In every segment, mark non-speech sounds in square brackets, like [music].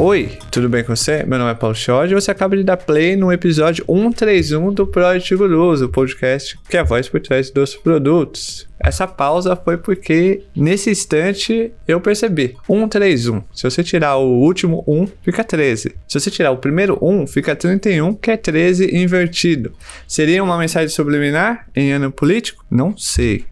Oi, tudo bem com você? Meu nome é Paulo Chod e você acaba de dar play no episódio 131 do Project Guruso, o podcast que é a voz por trás dos produtos. Essa pausa foi porque nesse instante eu percebi. 131. Se você tirar o último 1, fica 13. Se você tirar o primeiro 1, fica 31, que é 13 invertido. Seria uma mensagem subliminar em ano político? Não sei.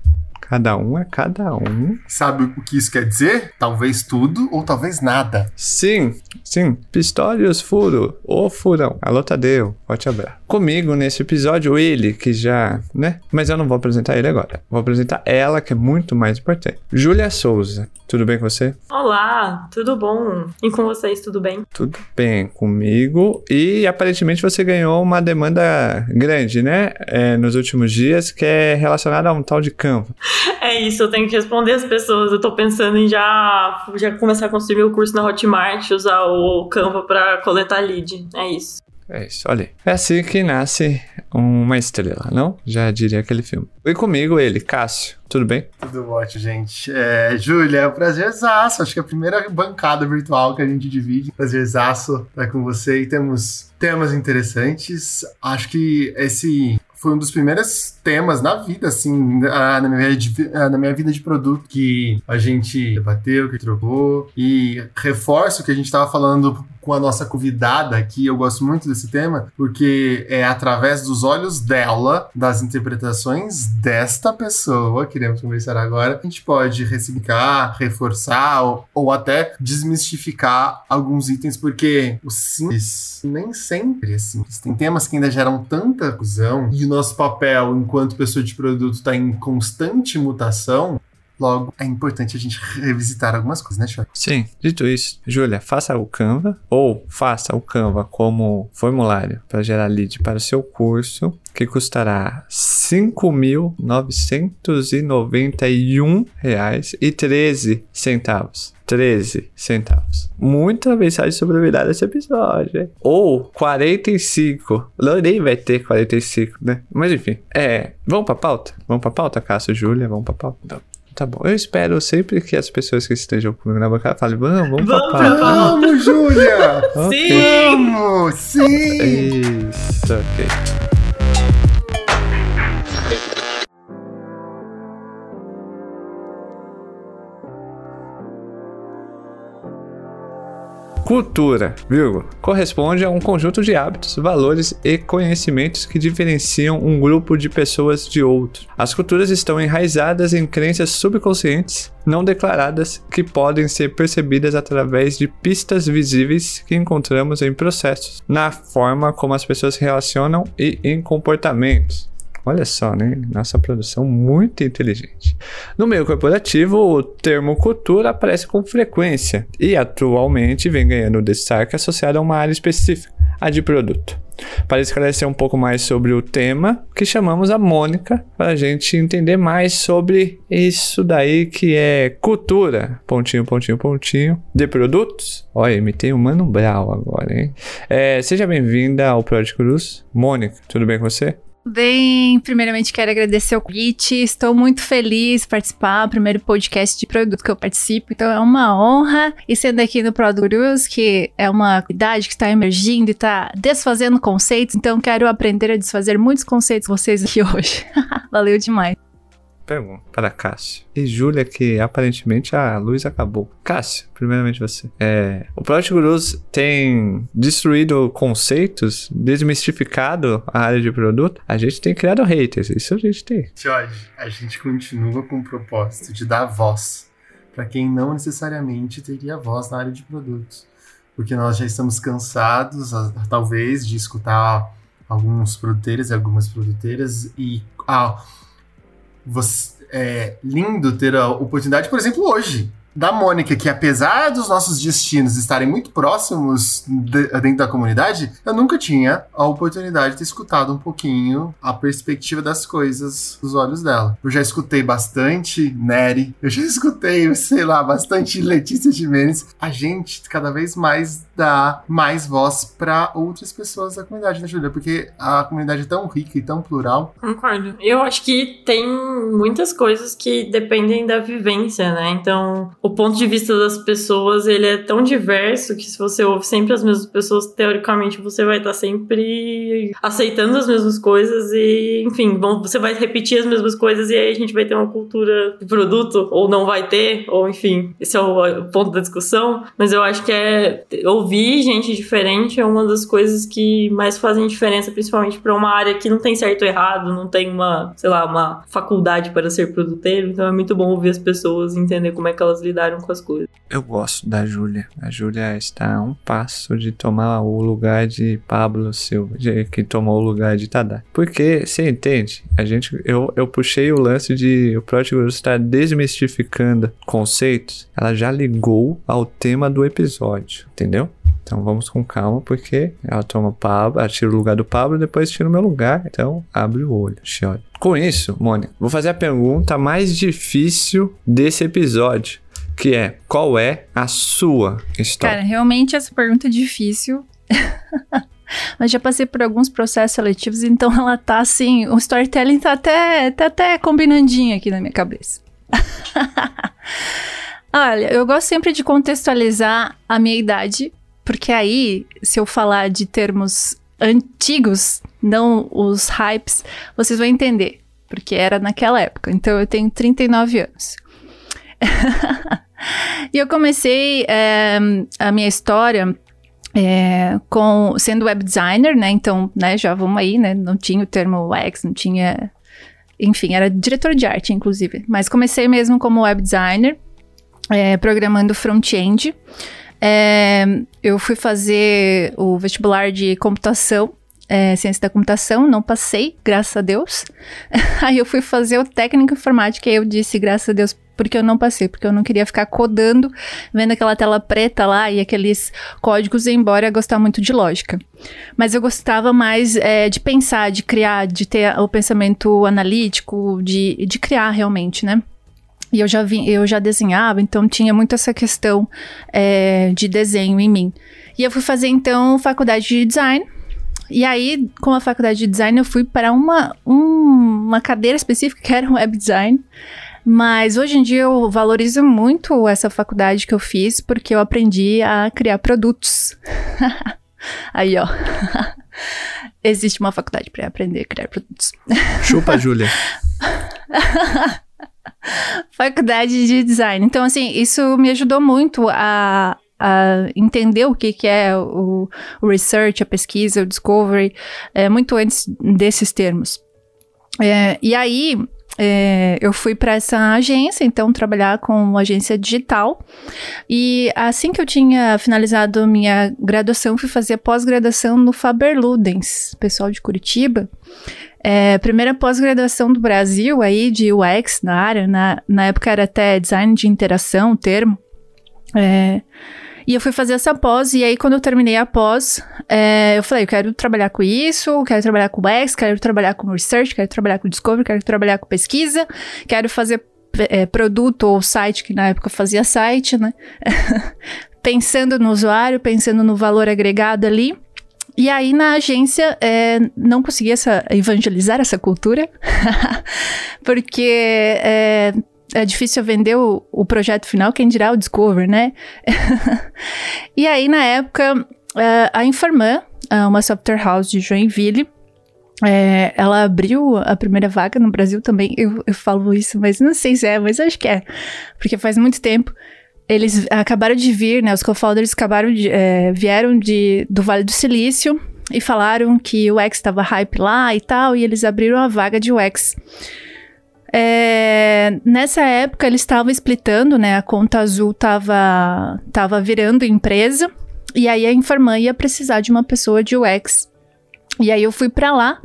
Cada um é cada um. Sabe o que isso quer dizer? Talvez tudo ou talvez nada. Sim, sim. Pistorius furo. Ô furão. Alô, Tadeu. Forte abraço. Comigo nesse episódio, ele, que já, né? Mas eu não vou apresentar ele agora. Vou apresentar ela, que é muito mais importante. Júlia Souza. Tudo bem com você? Olá, tudo bom? E com vocês, tudo bem? Tudo bem comigo. E aparentemente você ganhou uma demanda grande, né? É, nos últimos dias, que é relacionada a um tal de Canva. É isso, eu tenho que responder as pessoas. Eu tô pensando em já, já começar a construir meu curso na Hotmart, usar o Canva para coletar lead. É isso. É isso, olha aí. É assim que nasce uma estrela, não? Já diria aquele filme. E comigo ele, Cássio. Tudo bem? Tudo ótimo, gente. É, Júlia, é um prazerzaço. Acho que é a primeira bancada virtual que a gente divide. Prazerzaço estar com você e temos temas interessantes. Acho que esse foi um dos primeiros temas na vida, assim, na minha, vida de, na minha vida de produto que a gente debateu, que trocou. E reforço que a gente estava falando com a nossa convidada aqui, eu gosto muito desse tema, porque é através dos olhos dela, das interpretações desta pessoa, queremos conversar agora, a gente pode ressignificar, reforçar ou, ou até desmistificar alguns itens, porque o simples nem sempre é simples. Tem temas que ainda geram tanta confusão e o nosso papel enquanto pessoa de produto está em constante mutação, Logo, é importante a gente revisitar algumas coisas, né, Choque? Sim, dito isso, Júlia, faça o Canva ou faça o Canva como formulário para gerar lead para o seu curso, que custará R$ 5.991,13 centavos. 13 centavos. Muita mensagem sobrevivida nesse episódio, hein? Ou 45. Nem vai ter 45, né? Mas enfim. É. Vamos pra pauta? Vamos pra pauta, Cássio, Júlia? Vamos pra pauta? Então. Tá bom. Eu espero sempre que as pessoas que estejam comigo na bancada falem, vamos, vamos, Vamos, pra pauta. Vamos, Júlia! [laughs] Ok. Sim! Vamos! Sim! Isso, ok. Cultura, vírgula, corresponde a um conjunto de hábitos, valores e conhecimentos que diferenciam um grupo de pessoas de outro. As culturas estão enraizadas em crenças subconscientes não declaradas que podem ser percebidas através de pistas visíveis que encontramos em processos, na forma como as pessoas se relacionam e em comportamentos. Olha só, né? Nossa produção muito inteligente. No meio corporativo, o termo cultura aparece com frequência e atualmente vem ganhando destaque associado a uma área específica, a de produto. Para esclarecer um pouco mais sobre o tema, que chamamos a Mônica para a gente entender mais sobre isso daí que é cultura, pontinho, pontinho, pontinho, de produtos. Olha, imitei o Mano Brown agora, hein? É, seja bem-vinda ao Project Cruz. Mônica, tudo bem com você? Bem, primeiramente quero agradecer o convite. Estou muito feliz de participar, primeiro podcast de produto que eu participo, então é uma honra. E sendo aqui no Product Gurus, que é uma idade que está emergindo e está desfazendo conceitos, então quero aprender a desfazer muitos conceitos com vocês aqui [laughs] hoje. Valeu demais. Pergunta para Cássio. E Júlia, que aparentemente a luz acabou. Cássio, primeiramente você. É, o Project Gurus tem destruído conceitos, desmistificado a área de produto. A gente tem criado haters, isso a gente tem. Jorge, a gente continua com o propósito de dar voz para quem não necessariamente teria voz na área de produtos. Porque nós já estamos cansados, talvez, de escutar alguns produteiros e algumas produteiras e ah, você, é lindo ter a oportunidade, por exemplo, hoje, da Mônica, que apesar dos nossos destinos estarem muito próximos de- dentro da comunidade, eu nunca tinha a oportunidade de ter escutado um pouquinho a perspectiva das coisas dos olhos dela. Eu já escutei bastante Nery, eu já [laughs] escutei, sei lá, bastante Letícia Jimenez. A gente cada vez mais dá mais voz para outras pessoas da comunidade, né, Júlia? Porque a comunidade é tão rica e tão plural. Concordo. Eu acho que tem muitas coisas que dependem da vivência, né? Então, o ponto de vista das pessoas ele é tão diverso que se você ouve sempre as mesmas pessoas, teoricamente você vai estar sempre aceitando as mesmas coisas e, enfim, vão, você vai repetir as mesmas coisas e aí a gente vai ter uma cultura de produto ou não vai ter, ou enfim, esse é o ponto da discussão. Mas eu acho que é ouvir gente diferente é uma das coisas que mais fazem diferença, principalmente para uma área que não tem certo ou errado, não tem uma, sei lá, uma faculdade para ser produteiro. Então é muito bom ouvir as pessoas e entender como é que elas lidaram com as coisas. Eu gosto da Júlia. A Júlia está a um passo de tomar o lugar de Pablo Silva, de, que tomou o lugar de Tadá. Porque, você entende? A gente, eu, eu puxei o lance de o Guru estar desmistificando conceitos. Ela já ligou ao tema do episódio, entendeu? Então vamos com calma, porque ela toma Pablo, ela tira o lugar do Pablo e depois tira o meu lugar. Então abre o olho, chora. Com isso, Mônica, vou fazer a pergunta mais difícil desse episódio, que é: qual é a sua história? Cara, realmente essa pergunta é difícil. [laughs] Mas já passei por alguns processos seletivos, então ela tá assim, o storytelling tá até, tá até combinandinho aqui na minha cabeça. [laughs] Olha, eu gosto sempre de contextualizar a minha idade, porque aí, se eu falar de termos antigos, não os hypes, vocês vão entender, porque era naquela época. Então eu tenho 39 anos. [laughs] e eu comecei é, a minha história é, com sendo web designer, né? Então, né, já vamos aí, né? Não tinha o termo UX, não tinha. Enfim, era diretor de arte, inclusive. Mas comecei mesmo como web designer, é, programando front-end. É, eu fui fazer o vestibular de computação, é, ciência da computação, não passei, graças a Deus. [laughs] aí eu fui fazer o técnico informática e eu disse, graças a Deus, porque eu não passei, porque eu não queria ficar codando, vendo aquela tela preta lá e aqueles códigos, embora eu gostar muito de lógica. Mas eu gostava mais é, de pensar, de criar, de ter o pensamento analítico, de, de criar realmente, né? E eu já, vi, eu já desenhava, então tinha muito essa questão é, de desenho em mim. E eu fui fazer, então, faculdade de design. E aí, com a faculdade de design, eu fui para uma, um, uma cadeira específica, que era web design. Mas hoje em dia eu valorizo muito essa faculdade que eu fiz, porque eu aprendi a criar produtos. [laughs] aí, ó. [laughs] Existe uma faculdade para aprender a criar produtos. Chupa, [laughs] Júlia. Faculdade de design. Então, assim, isso me ajudou muito a, a entender o que, que é o, o, research, a pesquisa, o discovery, é, muito antes desses termos. É, e aí, é, eu fui para essa agência, então, trabalhar com uma agência digital. E assim que eu tinha finalizado minha graduação, fui fazer pós-graduação no Faber Ludens, pessoal de Curitiba. É, primeira pós-graduação do Brasil aí de UX na área, na, na época era até design de interação, o termo. É, e eu fui fazer essa pós, e aí quando eu terminei a pós, é, eu falei, eu quero trabalhar com isso, quero trabalhar com UX, quero trabalhar com research, quero trabalhar com discovery, quero trabalhar com pesquisa, quero fazer é, produto ou site, que na época fazia site, né? [laughs] pensando no usuário, pensando no valor agregado ali. E aí, na agência, é, não consegui essa, evangelizar essa cultura, [laughs] porque é, é, difícil vender o, o, projeto final, quem dirá o Discover, né? [laughs] e aí, na época, é, a Informan, uma software house de Joinville, é, ela abriu a primeira vaga no Brasil também. Eu, eu falo isso, mas não sei se é, mas acho que é. Porque faz muito tempo eles acabaram de vir, né? Os co-founders acabaram de, é, vieram de, do Vale do Silício e falaram que o X estava hype lá e tal, e eles abriram a vaga de UX. É, nessa época eles estavam splitando, né? A conta azul estava tava virando empresa, e aí a Informan ia precisar de uma pessoa de UX. E aí eu fui para lá.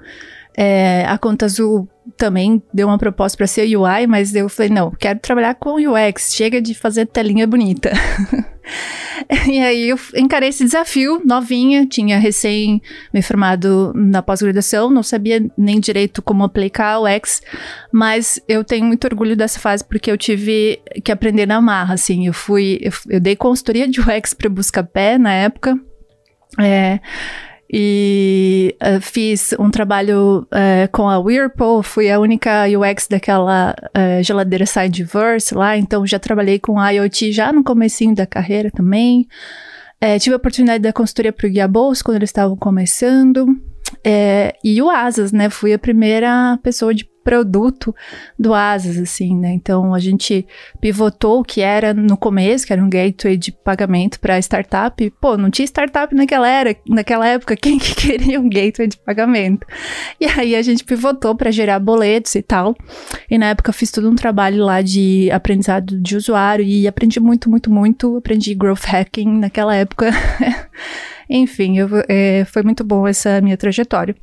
É, a Conta Azul também deu uma proposta para ser UI, mas eu falei, não, quero trabalhar com UX, chega de fazer telinha bonita. [laughs] e aí eu encarei esse desafio, novinha, tinha recém me formado na pós-graduação, não sabia nem direito como aplicar UX, mas eu tenho muito orgulho dessa fase porque eu tive que aprender na marra, assim, eu fui, eu, eu dei consultoria de UX para Buscapé na época, é, e uh, fiz um trabalho uh, com a Whirlpool, fui a única UX daquela uh, geladeira Sideverse lá, então já trabalhei com IoT já no comecinho da carreira também. Tive a oportunidade da consultoria para o Guia Bolsa quando eles estavam começando. É, e o Asas, né? Fui a primeira pessoa de produto do Asas, assim, né? Então a gente pivotou o que era no começo, que era um gateway de pagamento para startup. Pô, não tinha startup naquela era, naquela época, [laughs] quem que queria um gateway de pagamento? E aí a gente pivotou para gerar boletos e tal. E na época fiz todo um trabalho lá de aprendizado de usuário e aprendi muito, muito, muito. Aprendi growth hacking naquela época. [laughs] Enfim, eu, é, foi muito bom essa minha trajetória.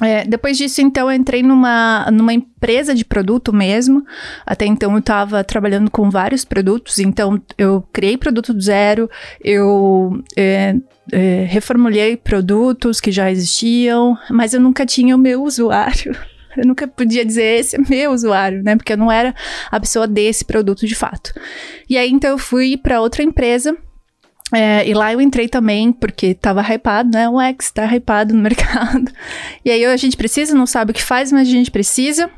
É, depois disso, então, eu entrei numa, numa empresa de produto mesmo. Até então, eu estava trabalhando com vários produtos. Então, eu criei produto do zero, eu é, é, reformulei produtos que já existiam, mas eu nunca tinha o meu usuário. [laughs] Eu nunca podia dizer esse é meu usuário, né? Porque eu não era a pessoa desse produto de fato. E aí, então, eu fui para outra empresa é, e lá eu entrei também, porque tava hypado, né? O X tá hypado no [laughs] mercado. E aí a gente precisa, não sabe o que faz, mas a gente precisa.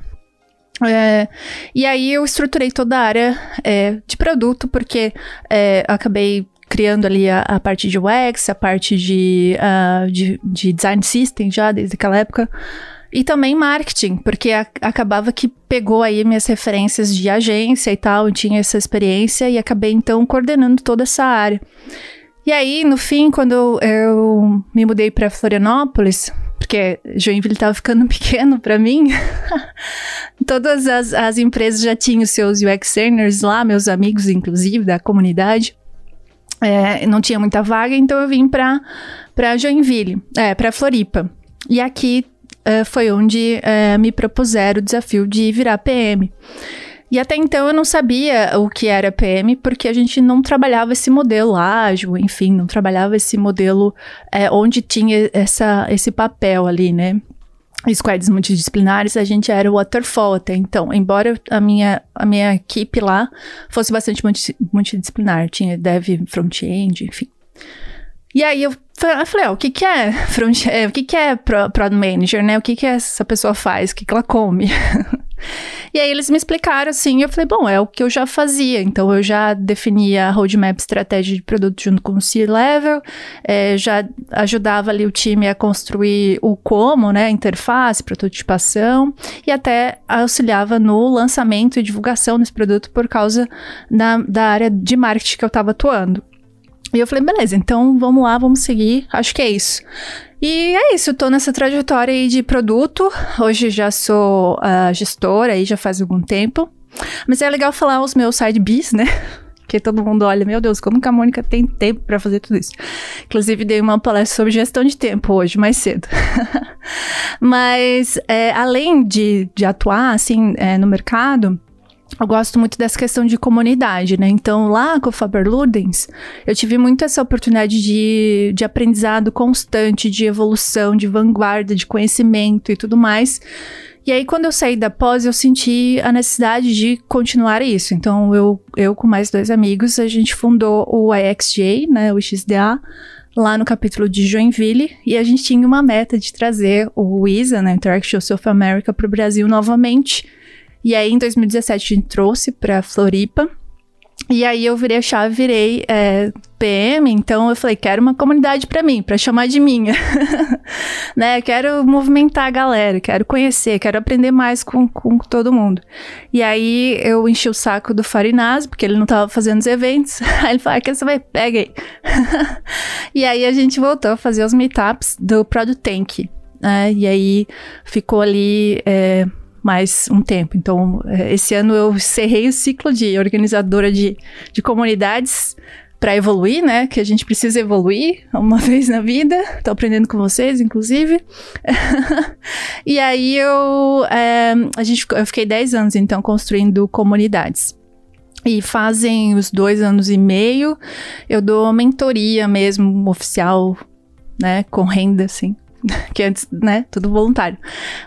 É, e aí eu estruturei toda a área é, de produto, porque é, acabei criando ali a, a, parte de UX, a parte de, uh, de, de, design system já desde aquela época. E também marketing, porque a, acabava que pegou aí minhas referências de agência e tal, eu tinha essa experiência e acabei então coordenando toda essa área. E aí, no fim, quando eu, me mudei para Florianópolis, porque Joinville estava ficando [laughs] pequeno para mim, [laughs] todas as, as empresas já tinham seus UX designers lá, meus amigos, inclusive, da comunidade. É, não tinha muita vaga, então eu vim para Joinville, é, para Floripa. E aqui uh, foi onde uh, me propuseram o desafio de virar PM. E até então eu não sabia o que era PM, porque a gente não trabalhava esse modelo ágil, enfim, não trabalhava esse modelo é, onde tinha essa, esse papel ali, né? Squads multidisciplinares, a gente era waterfall até então. Embora a minha, a minha equipe lá fosse bastante multidisciplinar, tinha dev, front-end, enfim. E aí eu falei, ó, o que que é front, é, o que que é manager, né? O que que essa pessoa faz? O que que ela come? [laughs] e aí eles me explicaram assim, eu falei, bom, é o que eu já fazia. Então eu já definia a roadmap estratégia de produto junto com o C-level, é, já ajudava ali o time a construir o como, né, interface, prototipação e até auxiliava no lançamento e divulgação desse produto por causa da, da área de marketing que eu estava atuando. E eu falei, beleza, então vamos lá, vamos seguir. Acho que é isso. E é isso, eu tô nessa trajetória aí de produto. Hoje já sou uh, gestora aí já faz algum tempo. Mas é legal falar os meus side bis, né? [laughs] Porque todo mundo olha, meu Deus, como que a Mônica tem tempo para fazer tudo isso? Inclusive, dei uma palestra sobre gestão de tempo hoje, mais cedo. [laughs] Mas, é, além de, de atuar, assim, é, no mercado, eu gosto muito dessa questão de comunidade, né? Então, lá com o Faber Ludens, eu tive muito essa oportunidade de, de aprendizado constante, de evolução, de vanguarda, de conhecimento e tudo mais. E aí, quando eu saí da pós, eu senti a necessidade de continuar isso. Então, eu, eu com mais dois amigos, a gente fundou o IXJ, né? O XDA, lá no capítulo de Joinville. E a gente tinha uma meta de trazer o ISA, né? Interaction South America, para o Brasil novamente e aí, em 2017, a gente trouxe pra Floripa. E aí eu virei a chave, virei é, PM, então eu falei, quero uma comunidade para mim, para chamar de minha. [laughs] né? Quero movimentar a galera, quero conhecer, quero aprender mais com, com todo mundo. E aí eu enchi o saco do Farinaz, porque ele não tava fazendo os eventos. [laughs] Aí ele falou, ah, que você vai, pega aí. [laughs] e aí a gente voltou a fazer os meetups do Product Tank. Né? E aí ficou ali... É, mais um tempo. Então, é, esse ano eu cerrei o ciclo de organizadora de, de comunidades para evoluir, né? Que a gente precisa evoluir uma [laughs] vez na vida. Tô aprendendo com vocês, inclusive. [laughs] e aí eu, é, a gente, eu fiquei 10 anos, então, construindo comunidades. E fazem os dois anos e meio, eu dou mentoria mesmo, oficial, né? Com renda, assim [laughs] que antes, né, tudo voluntário.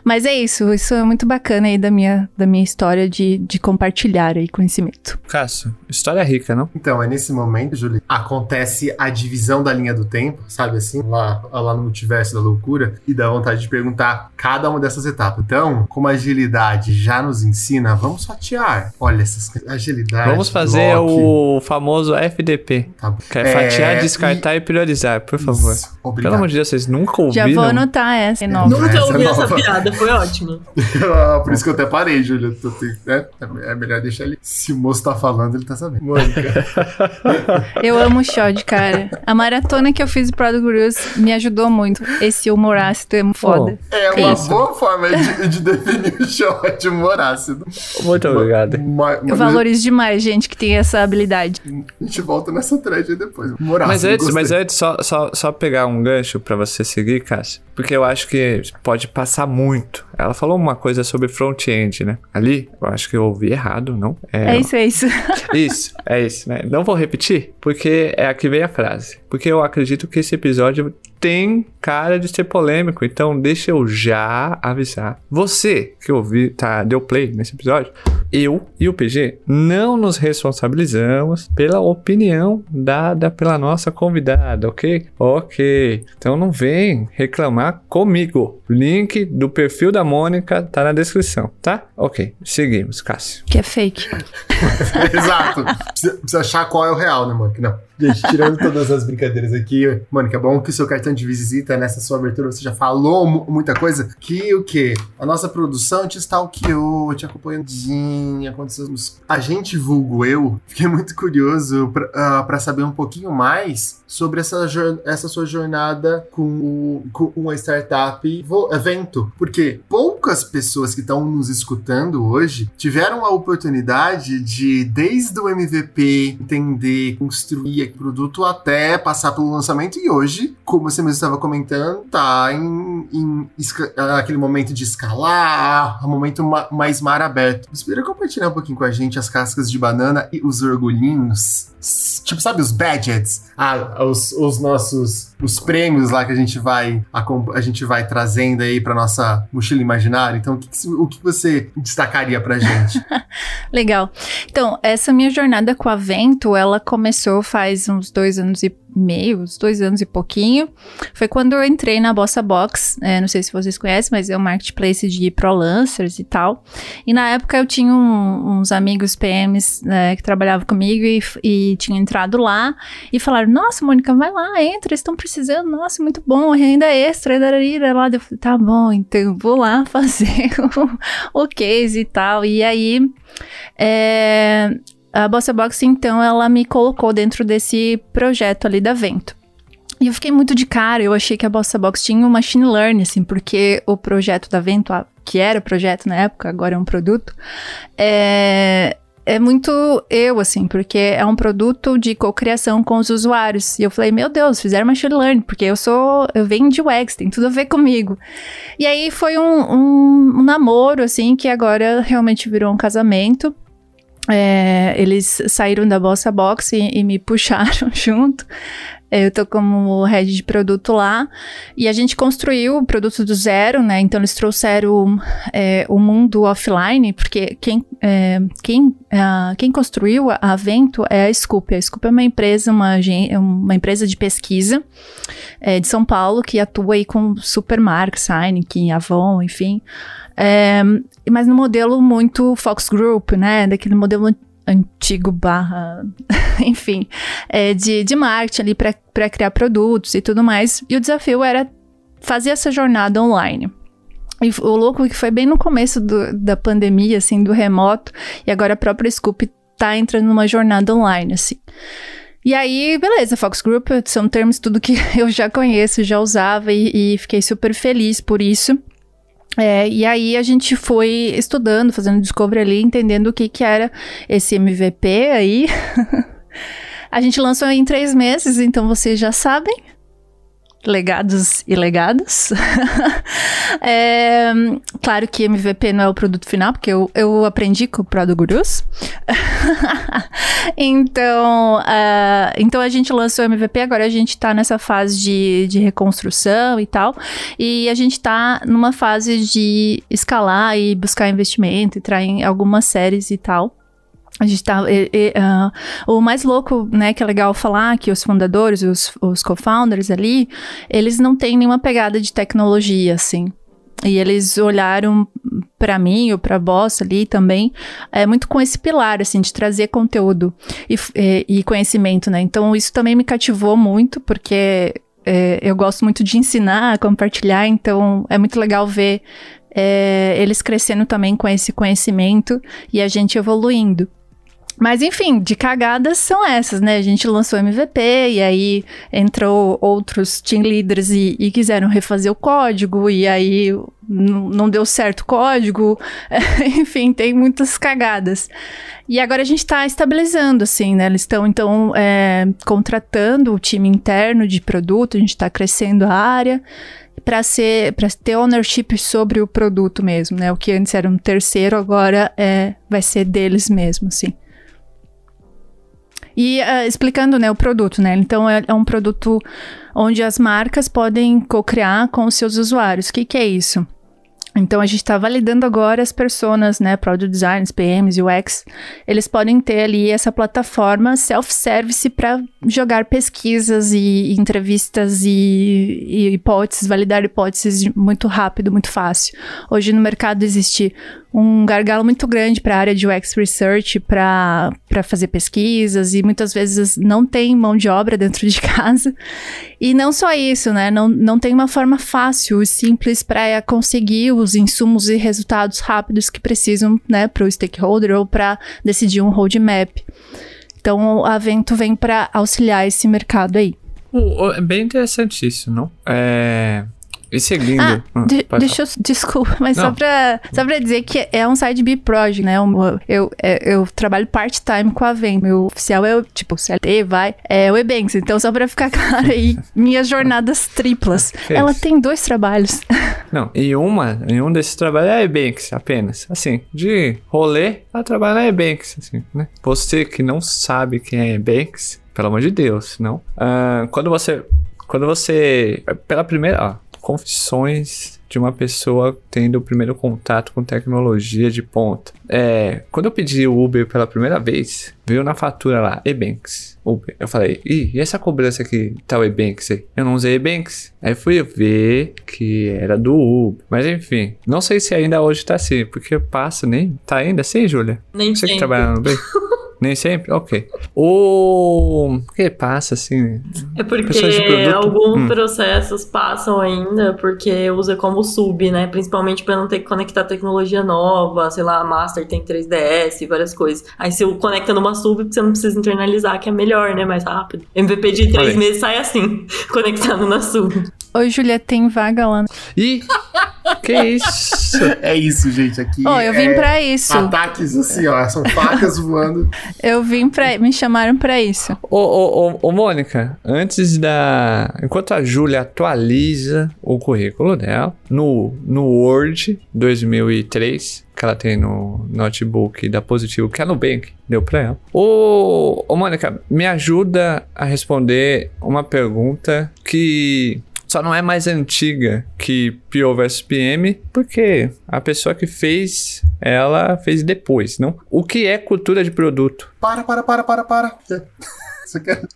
Mas é isso, isso é muito bacana aí da minha, da minha história de, de compartilhar aí conhecimento. Cássio, história rica, não? Então, é nesse momento, Julie, acontece a divisão da linha do tempo, sabe assim? Lá, lá no multiverso da loucura, e dá vontade de perguntar cada uma dessas etapas. Então, como a agilidade já nos ensina, vamos fatiar. Olha, essas agilidade. Vamos fazer o famoso FDP. Tá bom. Que é fatiar, É, descartar e, priorizar, por favor. Isso, Pelo amor de Deus, vocês nunca Já ouviram? Vou anotar essa. É nova. Nunca Essa ouvi é essa nova. piada, foi [laughs] ótimo. Ah, Por isso que eu até parei, Júlia. Né? É melhor deixar ele. Se o moço tá falando, ele tá sabendo. Mônica. Eu amo o Shod, cara. A maratona que eu fiz do Product Gurus me ajudou muito. Esse humor ácido é foda. É uma Isso. boa forma de, de definir o show de humor ácido. Muito obrigado. Ma- Eu mas valorizo demais gente que tem essa habilidade. A gente volta nessa thread aí depois. Humor Mas ácido, antes, gostei. mas antes só, só, só pegar um gancho pra você seguir, Cássio. Porque eu acho que pode passar muito. Ela falou uma coisa sobre front-end, né? Ali, eu acho que eu ouvi errado, não? É isso, é isso. [laughs] Isso, é isso, né? Não vou repetir, porque é aqui vem a frase. Porque eu acredito que esse episódio tem cara de ser polêmico, então deixa eu já avisar. Você que ouviu, tá, deu play nesse episódio, eu e o PG não nos responsabilizamos pela opinião dada pela nossa convidada, ok? Ok. Então não vem reclamar comigo. Link do perfil da Mônica tá na descrição, tá? Ok, seguimos, Cássio. Que é fake. [laughs] Exato. Precisa, precisa achar qual é o real, né, Mônica? Não. Gente, tirando todas as brincadeiras aqui, Mônica, é bom que o seu cartão de visita, nessa sua abertura, você já falou mu- muita coisa. Que o quê? A nossa produção te stalkeou, te acompanhadinha, aconteceu. A gente, vulgo eu, fiquei muito curioso pra, ah, pra saber um pouquinho mais sobre essa, essa sua jornada com, o, com uma startup evento. Porque poucas pessoas que estão nos escutando hoje tiveram a oportunidade de, desde o MVP, entender, construir produto até passar pelo lançamento. E hoje, como você mesmo estava comentando, tá em, em aquele momento de escalar, um momento ma- mais mar aberto. Você compartilhar um pouquinho com a gente as cascas de banana e os orgulhinhos? Tipo, sabe os badges? Ah, os, os nossos os prêmios lá que a gente vai acom- a gente vai trazendo aí pra nossa mochila imaginária. Então, o que- o que você destacaria pra gente? [laughs] Legal. Então, essa minha jornada com a Vento, ela começou faz uns dois anos e meio, uns dois anos e pouquinho. Foi quando eu entrei na Bossa Box. é, não sei se vocês conhecem, mas é um marketplace de ProLancers e tal. E na época eu tinha um- uns amigos PMs né, que trabalhavam comigo e, e entrado lá e falaram: Nossa, Mônica, vai lá, entra, eles estão precisando, nossa, muito bom, renda extra, dararira, lá. Eu falei, tá bom, então vou lá [laughs] fazer o, o case e tal. E aí. É, a Bossa Box, então, ela me colocou dentro desse projeto ali da Vento. E eu fiquei muito de cara, eu achei que a Bossa Box tinha um machine learning, assim, porque o projeto da Vento, que era projeto na época, agora é um produto, é, é muito eu, assim, porque é um produto de cocriação com os usuários. E eu falei, meu Deus, fizeram machine learning, porque eu sou, eu venho de UX, tem tudo a ver comigo. E aí foi um, um- um namoro, assim, que agora realmente virou um casamento. É, eles saíram da Bossa Box e, e me puxaram [laughs] junto. Eu tô como head de produto lá. E a gente construiu o produto do zero, né? Então eles trouxeram é, o mundo offline, porque quem, é, quem, ah, quem construiu a Avento é a Scoop. A Scoop é uma empresa, uma, é uma empresa de pesquisa é, de São Paulo que atua aí com supermarcas, Heineken, Avon, enfim. É, mas no modelo muito Fox Group, né? Daquele modelo antigo barra, [laughs] enfim, é, de, de marketing ali para criar produtos e tudo mais. E o desafio era fazer essa jornada online. E o louco é que foi bem no começo do- da pandemia, assim, do remoto, e agora a própria Scoop tá entrando numa jornada online, assim. E aí, beleza, Fox Group são termos tudo que [laughs] eu já conheço, já usava e, e fiquei super feliz por isso. É, e aí a gente foi estudando, fazendo discovery ali, entendendo o que que era esse MVP aí. [laughs] a gente lançou em três meses, então vocês já sabem. Legados e legados. [laughs] é, claro que MVP não é o produto final, porque eu, eu aprendi com o Product Gurus. [laughs] então, uh, então a gente lançou o MVP, agora a gente tá nessa fase de, de reconstrução e tal. E a gente tá numa fase de escalar e buscar investimento, entrar em algumas séries e tal. A gente tá. E, e, uh, o mais louco, né, que é legal falar, que os fundadores, os, os co-founders ali, eles não têm nenhuma pegada de tecnologia, assim. E eles olharam para mim ou para boss ali também, é muito com esse pilar, assim, de trazer conteúdo e, e, e conhecimento, né? Então isso também me cativou muito, porque é, eu gosto muito de ensinar, compartilhar, então é muito legal ver é, eles crescendo também com esse conhecimento e a gente evoluindo. Mas enfim, de cagadas são essas, né? A gente lançou MVP e aí entrou outros team leaders e, e quiseram refazer o código e aí não deu certo o código. [laughs] enfim, tem muitas cagadas. E agora a gente está estabilizando, assim, né? Eles estão, então, é, contratando o time interno de produto, a gente está crescendo a área para ser para ter ownership sobre o produto mesmo, né? O que antes era um terceiro, agora é vai ser deles mesmo, assim. E uh, explicando, né, o produto, né? Então é, é, um produto onde as marcas podem co-criar com os seus usuários. O que, que é isso? Então a gente está validando agora as pessoas, né, product designers, PMs, UX, eles podem ter ali essa plataforma self-service para jogar pesquisas e, entrevistas e, e, hipóteses, validar hipóteses muito rápido, muito fácil. Hoje no mercado existe um gargalo muito grande para a área de UX Research para fazer pesquisas e muitas vezes não tem mão de obra [laughs] dentro de casa. E não só isso, né? Não, não tem uma forma fácil e simples para conseguir os insumos e resultados rápidos que precisam, né, para o stakeholder ou para decidir um roadmap. Então, o Avento vem para auxiliar esse mercado aí. é bem interessante isso, não? É e seguindo. Ah, ah de, deixa eu. Desculpa, mas só pra, só pra dizer que é um side B project, né? Eu, eu, é, eu trabalho part-time com a Vem. Meu oficial é, tipo, CLT, vai. É o Ebanks. Então, só pra ficar [laughs] claro aí, minhas jornadas triplas. [laughs] Ela tem dois trabalhos. [laughs] Não, e uma, em um desses trabalhos é a Ebanks apenas. Assim, de rolê, ela trabalha na Ebanks, assim, né? Você que não sabe quem é Ebanks, pelo amor de Deus, não. Uh, quando você. Quando você. Pela primeira. Ó, confissões de uma pessoa tendo o primeiro contato com tecnologia de ponta. É, quando eu pedi o Uber pela primeira vez, veio na fatura lá, Ebanks, Uber. Eu falei, Ih, e essa cobrança aqui, tá o Ebanks aí? Eu não usei Ebanks. Aí fui ver que era do Uber. Mas enfim, não sei se ainda hoje tá assim, porque passa nem... Tá ainda assim, Júlia? Nem Você sempre. que trabalha no Uber? [laughs] Nem sempre? Ok. O que passa assim? É porque alguns hum. processos passam ainda porque usa como sub, né? Principalmente para não ter que conectar tecnologia nova, sei lá, Master tem 3DS e várias coisas. Aí se conecta numa sub, você não precisa internalizar, que é melhor, né? Mais rápido. MVP de três meses sai assim, [laughs] conectado na sub. Oi, Julia, tem vaga lá. Ih! Que isso? [laughs] É isso, gente. Aqui. Oh, eu vim é pra isso. Ataques assim, ó. São facas voando. [laughs] Eu vim pra. Me chamaram pra isso. Ô, ô, ô, ô, Mônica, antes da. Enquanto a Júlia atualiza o currículo dela no, no Word 2003, que ela tem no notebook da Positivo, que a Nubank deu pra ela. Ô, ô Mônica, me ajuda a responder uma pergunta que só não é mais antiga que PO vs PM, porque a pessoa que fez, ela fez depois, não? O que é cultura de produto? Para, para, para, para, para. [laughs]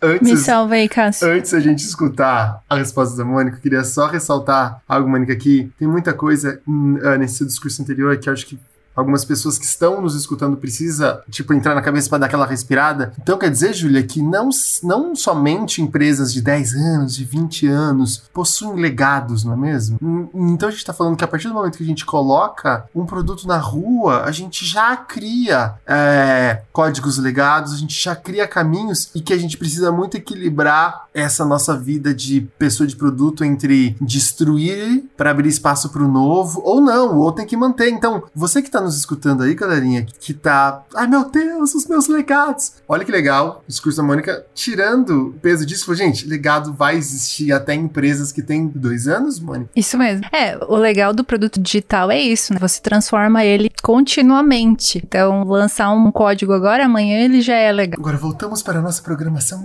Antes, Me salva aí, Cássio. Antes a gente escutar a resposta da Mônica, eu queria só ressaltar algo, Mônica, aqui. Tem muita coisa uh, nesse seu discurso anterior que eu acho que algumas pessoas que estão nos escutando precisa, tipo, entrar na cabeça para dar aquela respirada. Então quer dizer, Júlia, que não, não somente empresas de 10 anos, de 20 anos possuem legados, não é mesmo? Então a gente está falando que a partir do momento que a gente coloca um produto na rua, a gente já cria é, códigos legados, a gente já cria caminhos e que a gente precisa muito equilibrar essa nossa vida de pessoa de produto entre destruir para abrir espaço para o novo ou não, ou tem que manter. Então, você que está nos escutando aí, galerinha, que tá. Ai meu Deus, os meus legados. Olha que legal, o discurso da Mônica, tirando o peso disso, falou, gente, legado vai existir até em empresas que têm dois anos, Mônica. Isso mesmo. É, o legal do produto digital é isso, né? Você transforma ele continuamente. Então, lançar um código agora, amanhã ele já é legal. Agora voltamos para a nossa programação.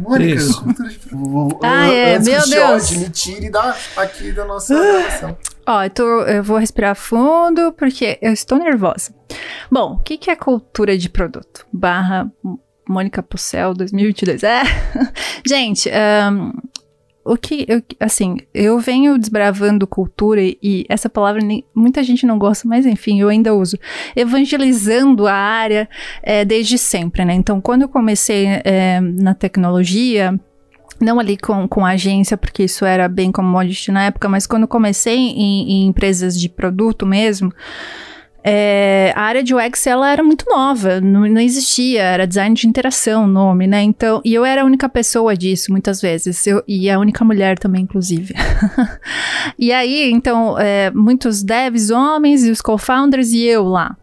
Mônica, Isso. cultura de vou- Ah, é, meu o Deus. Me tire da, aqui da nossa gravação. [gasps] [laughs] Ó, eu, tô- eu vou respirar fundo porque eu estou nervosa. Bom, o que, que é cultura de produto? Barra Mônica Pucel 2022. É, [laughs] gente, ahn, o que, eu, assim, eu venho desbravando cultura e, e essa palavra nem- muita gente não gosta, mas enfim, eu ainda uso. Evangelizando a área é, desde sempre, né? Então, quando eu comecei é, na tecnologia, não ali com, com agência, porque isso era bem commodity na época, mas quando comecei em, em empresas de produto mesmo, é, a área de UX ela era muito nova, não, não existia, era design de interação o nome, né? Então, e eu era a única pessoa disso muitas vezes, eu, e a única mulher também, inclusive. [laughs] e aí, então, é, muitos devs homens e os co-founders e eu lá.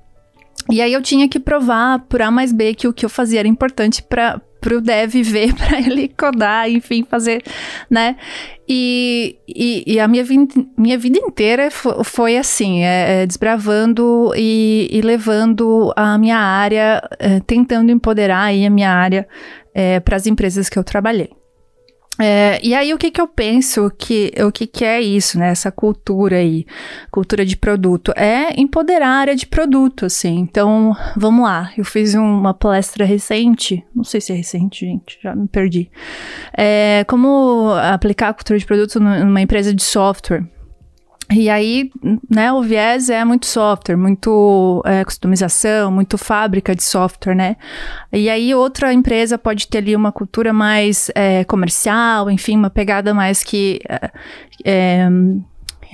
E aí eu tinha que provar por A mais B que o que eu fazia era importante para o dev ver, [laughs] para ele codar, enfim, fazer, né? E, e, e a minha, vida, minha vida inteira fo- foi assim, é, é, desbravando e, e levando a minha área, é, tentando empoderar a minha área para as empresas que eu trabalhei. É, e aí, o que que eu penso que o que, que é isso, né? Essa cultura aí, cultura de produto, é empoderar a área de produto, assim. Então, vamos lá. Eu fiz uma palestra recente, não sei se é recente, gente, já me perdi. É, como aplicar a cultura de produto numa empresa de software. E aí, né, o viés é muito software, muito é, customização, muito fábrica de software, né? E aí outra empresa pode ter ali uma cultura mais é, comercial, enfim, uma pegada mais que é,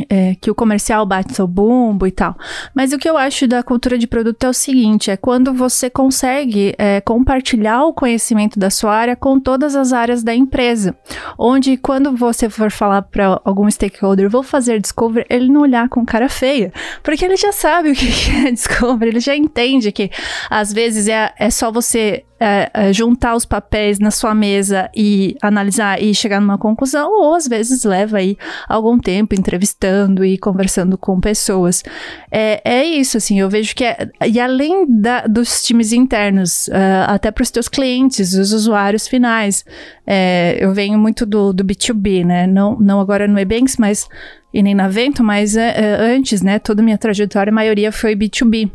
é, que o comercial bate seu bumbo e tal. Mas o que eu acho da cultura de produto é o seguinte: é quando você consegue é, compartilhar o conhecimento da sua área com todas as áreas da empresa. Onde, quando você for falar para algum stakeholder, vou fazer discovery, ele não olhar com cara feia. Porque ele já sabe o que [laughs] é discovery, ele já entende que às vezes é, é só você é, é, juntar os papéis na sua mesa e analisar e chegar numa conclusão, ou às vezes leva aí algum tempo entrevistando e conversando com pessoas. É, é isso, assim, eu vejo que é. E além da, dos times internos, é, até para os teus clientes, os usuários finais. É, eu venho muito do, do B2B, né? Não, não agora no Ebanks, mas. E nem na Vento, mas é, antes, né? Toda a minha trajetória, a maioria foi B2B.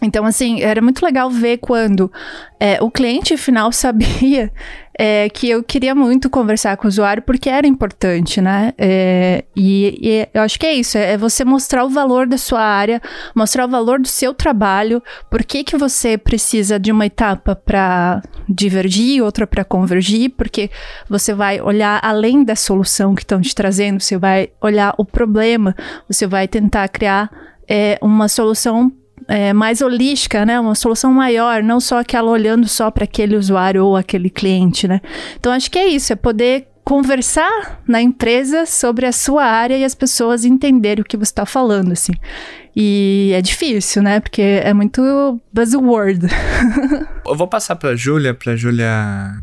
Então, assim, era muito legal ver quando é, o cliente final [laughs] sabia é, que eu queria muito conversar com o usuário porque era importante, né? É, e, e eu acho que é isso, é você mostrar o valor da sua área, mostrar o valor do seu trabalho, por que, que você precisa de uma etapa para divergir, outra para convergir, porque você vai olhar além da solução que estão te trazendo, você vai olhar o problema, você vai tentar criar é, uma solução é, mais holística, né? Uma solução maior, não só aquela olhando só para aquele usuário ou aquele cliente, né? Então acho que é isso, é poder conversar na empresa sobre a sua área e as pessoas entenderem o que você está falando, assim. E é difícil, né? Porque é muito buzzword. [laughs] Eu vou passar pra Júlia, pra Júlia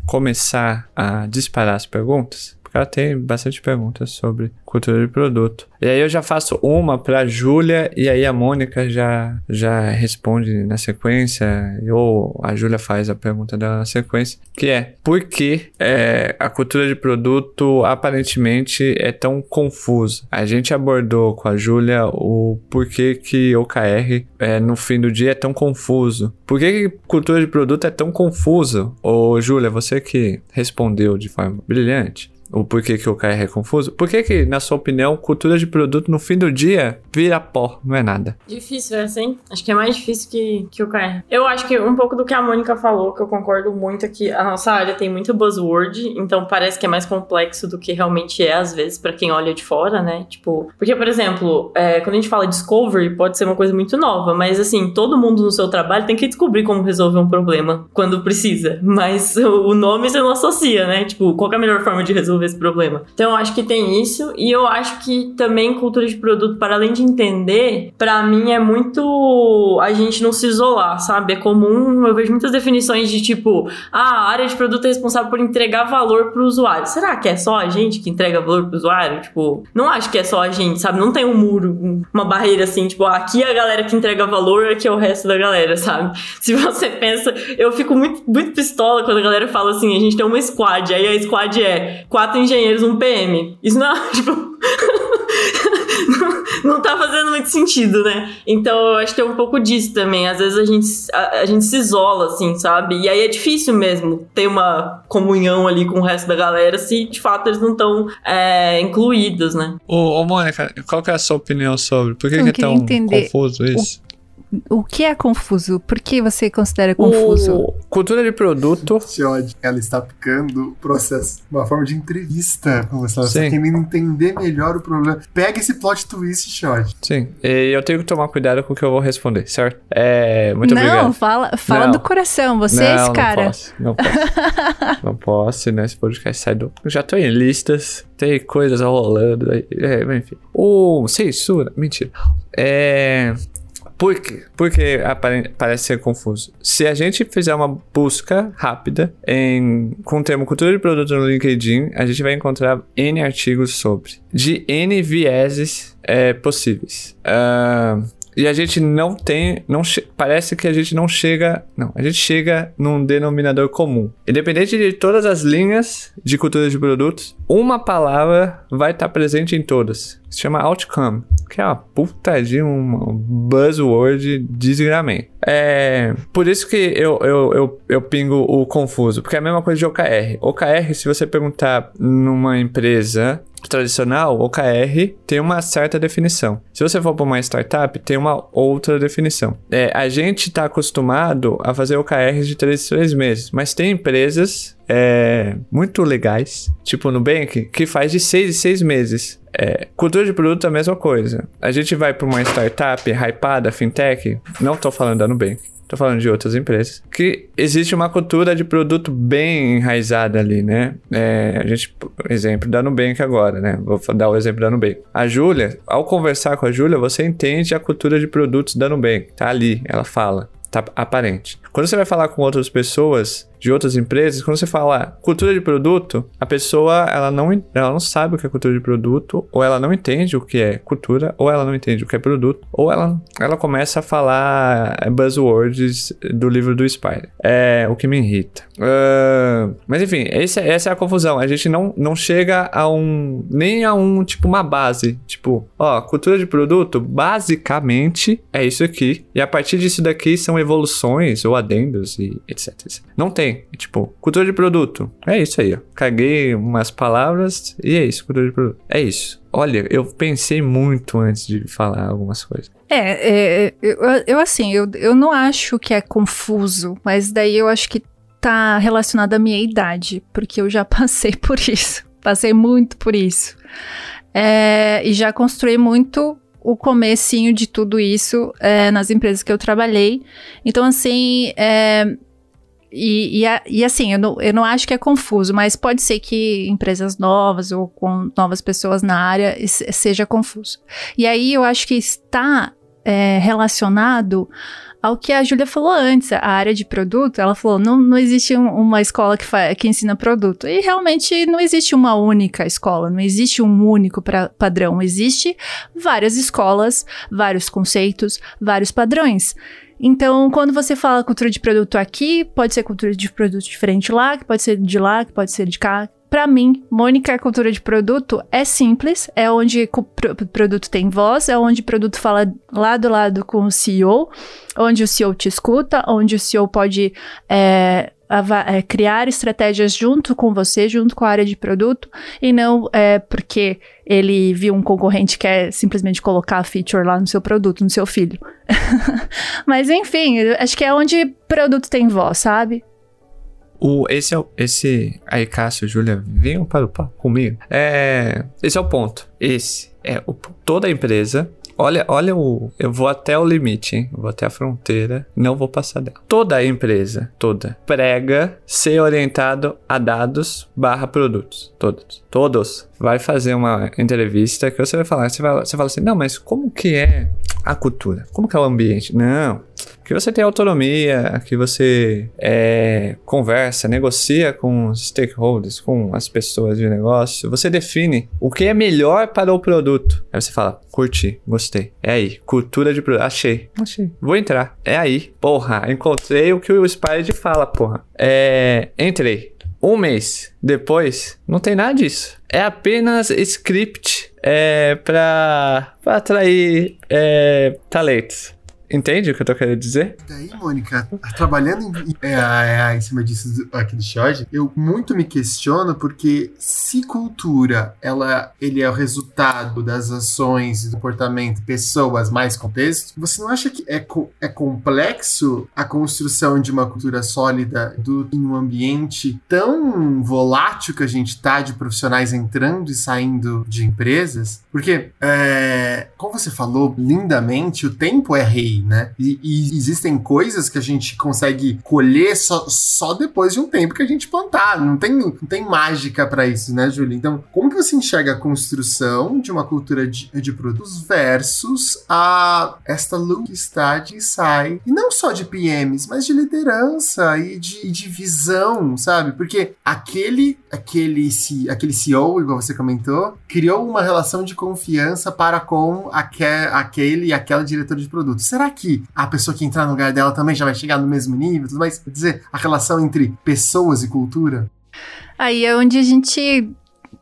começar a disparar as perguntas. Ela tem bastante perguntas sobre cultura de produto. E aí eu já faço uma pra Júlia e aí a Mônica já, já responde na sequência, ou a Júlia faz a pergunta dela na sequência, que é por que é, a cultura de produto aparentemente é tão confusa? A gente abordou com a Júlia o porquê que OKR é, no fim do dia é tão confuso. Por que, que cultura de produto é tão confuso? Ô Júlia, você que respondeu de forma brilhante o porquê que o OKR é confuso. Por que que, na sua opinião, cultura de produto no fim do dia vira pó, não é nada? Difícil essa, hein? Acho que é mais difícil que, que o KR. Eu acho que um pouco do que a Mônica falou, que eu concordo muito, é que a nossa área tem muito buzzword, então parece que é mais complexo do que realmente é, às vezes, pra quem olha de fora, né? Tipo, porque, por exemplo, é, quando a gente fala discovery, pode ser uma coisa muito nova, mas assim, todo mundo no seu trabalho tem que descobrir como resolver um problema quando precisa. Mas o nome você não associa, né? Tipo, qual é a melhor forma de resolver? Resolver esse problema. Então eu acho que tem isso e eu acho que também cultura de produto, para além de entender, para mim é muito a gente não se isolar, sabe? É comum, eu vejo muitas definições de tipo, ah, a área de produto é responsável por entregar valor para o usuário. Será que é só a gente que entrega valor para o usuário? Tipo, não acho que é só a gente, sabe? Não tem um muro, uma barreira assim, tipo, ah, aqui é a galera que entrega valor, aqui é o resto da galera, [laughs] sabe? Se você pensa, eu fico muito, muito pistola quando a galera fala assim, a gente tem uma squad, aí a squad é quatro engenheiros, um PM. Isso não, [laughs] tipo. não, tá fazendo muito sentido, né? Então eu acho que tem um pouco disso também. Às vezes a gente, a, a, gente se isola, assim, sabe? E aí é difícil mesmo ter uma comunhão ali com o resto da galera se de fato eles não estão é, incluídos, né? Ô, ô, Mônica, qual que é a sua opinião sobre? Por que, que é tão entender confuso isso? O que é confuso? Por que você considera confuso? O... Cultura de produto. Ela está aplicando o processo, uma forma de entrevista com você. Está querendo entender melhor o problema. Pega esse plot twist, Shod. Sim. E eu tenho que tomar cuidado com o que eu vou responder, certo? É, muito não, obrigado. Fala, fala não. do coração. Você não, é esse cara. Não posso. Não posso. [laughs] não posso, né? Esse podcast sai do. Eu já tô em listas. Tem coisas rolando. É, enfim. O censura. Mentira. É. Por quê? Porque parece ser confuso. Se a gente fizer uma busca rápida em, com o termo cultura de produto no LinkedIn, a gente vai encontrar N artigos sobre. De N vieses é, possíveis. Uh, e a gente não tem, não parece que a gente não chega, não, a gente chega num denominador comum. Independente de todas as linhas de cultura de produtos, uma palavra vai estar presente em todas. Se chama outcome, que é uma puta de um buzzword desgramento. É por isso que eu, eu, eu, eu pingo o confuso, porque é a mesma coisa de OKR. OKR, se você perguntar numa empresa tradicional, OKR tem uma certa definição. Se você for para uma startup, tem uma outra definição. É, a gente está acostumado a fazer OKRs de 3 3 meses, mas tem empresas é, muito legais, tipo o Nubank, que faz de 6 em 6 meses. É, cultura de produto é a mesma coisa. A gente vai para uma startup hypada, fintech, não estou falando da Nubank, tô falando de outras empresas, que existe uma cultura de produto bem enraizada ali, né? É, a gente, exemplo da Nubank agora, né? Vou dar o exemplo da Nubank. A Júlia, ao conversar com a Júlia, você entende a cultura de produtos da Nubank, tá ali, ela fala, tá aparente. Quando você vai falar com outras pessoas, de outras empresas, quando você fala cultura de produto, a pessoa ela não, ela não sabe o que é cultura de produto, ou ela não entende o que é cultura, ou ela não entende o que é produto, ou ela, ela começa a falar buzzwords do livro do Spider. É o que me irrita. Uh, mas enfim, esse, essa é a confusão. A gente não, não chega a um. nem a um, tipo, uma base. Tipo, ó, cultura de produto, basicamente é isso aqui. E a partir disso daqui são evoluções ou adendos e etc. etc. Não tem Tipo, cultura de produto. É isso aí, ó. Caguei umas palavras e é isso, cultura de produto. É isso. Olha, eu pensei muito antes de falar algumas coisas. É, é eu, eu, assim, eu, eu não acho que é confuso, mas daí eu acho que tá relacionado à minha idade, porque eu já [laughs] passei por isso. Passei muito por isso. É, e já construí muito o comecinho de tudo isso é, nas empresas que eu trabalhei. Então, assim, é, e, e, e, assim, eu não, eu não acho que é confuso, mas pode ser que empresas novas ou com novas pessoas na área seja confuso. E aí eu acho que está é, relacionado ao que a Júlia falou antes, a área de produto, ela falou, não, não existe um, uma escola que, que ensina produto. E realmente não existe uma única escola, não existe um único pra, padrão, existe várias escolas, vários conceitos, vários padrões. Então, quando você fala cultura de produto aqui, pode ser cultura de produto diferente lá, que pode ser de lá, que pode ser de cá. Para mim, Mônica, cultura de produto é simples, é onde o produto tem voz, é onde o produto fala lado a lado com o CEO, onde o CEO te escuta, onde o CEO pode é, criar estratégias junto com você, junto com a área de produto, e não é, porque ele viu um concorrente que quer simplesmente colocar a feature lá no seu produto, no seu filho. [laughs] Mas enfim, acho que é onde produto tem voz, sabe? O, esse é o, esse aí, Cássio, Júlia, venham para o papo comigo. É, esse é o ponto. Esse é o, toda empresa Olha, olha o. Eu vou até o limite, hein? Vou até a fronteira. Não vou passar dela. Toda empresa, toda, prega ser orientado a dados barra produtos. Todos. Todos. Vai fazer uma entrevista que você vai falar. Você, vai, você fala assim: não, mas como que é a cultura? Como que é o ambiente? Não que você tem autonomia, que você é, conversa, negocia com os stakeholders, com as pessoas de negócio. Você define o que é melhor para o produto. Aí você fala, curti, gostei. É aí. Cultura de produto. Achei. Achei. Vou entrar. É aí. Porra, encontrei o que o Spide fala, porra. É. Entrei. Um mês depois, não tem nada disso. É apenas script é, para atrair é, talentos. Entende o que eu tô querendo dizer? Daí, Mônica, trabalhando em, é, é, em cima disso aqui do Shoji, eu muito me questiono porque se cultura ela, ele é o resultado das ações do comportamento pessoas mais contexto, você não acha que é, co é complexo a construção de uma cultura sólida do, em um ambiente tão volátil que a gente tá de profissionais entrando e saindo de empresas? Porque, é, como você falou lindamente, o tempo é rei né? E, e, existem coisas que a gente consegue colher só, só depois de um tempo que a gente plantar. Não tem, não tem mágica para isso, né, Júlia? Então, como que você enxerga a construção de uma cultura de, de produtos versus a esta luz que está de sai, e não só de PMs, mas de liderança e de, de visão, sabe? Porque aquele, aquele, aquele CEO, igual você comentou, criou uma relação de confiança para com aque, aquele e aquela diretora de produto. Será será que a pessoa que entrar no lugar dela também já vai chegar no mesmo nível? Tudo mais? Quer dizer, a relação entre pessoas e cultura? Aí é onde a gente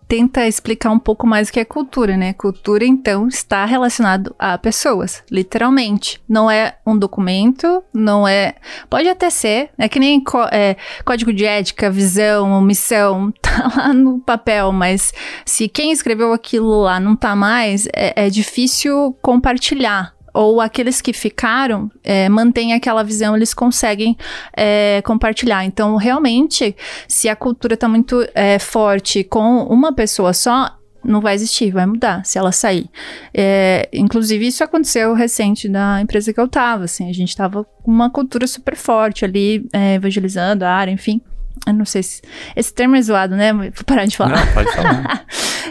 tenta explicar um pouco mais o que é cultura, né? Cultura, então, está relacionado a pessoas, literalmente. Não é um documento, não é. Pode até ser, é que nem é, código de ética, visão, missão, [laughs] tá lá no papel, mas se quem escreveu aquilo lá não tá mais, é, é difícil compartilhar ou aqueles que ficaram é, mantêm aquela visão, eles conseguem é, compartilhar. Então, realmente, se a cultura está muito é, forte com uma pessoa só, não vai existir, vai mudar se ela sair. É, inclusive, isso aconteceu recente na empresa que eu estava. Assim, a gente estava com uma cultura super forte ali, é, evangelizando a área, enfim. Eu não sei se. Esse termo é zoado, né? Vou parar de falar. Não, pode falar.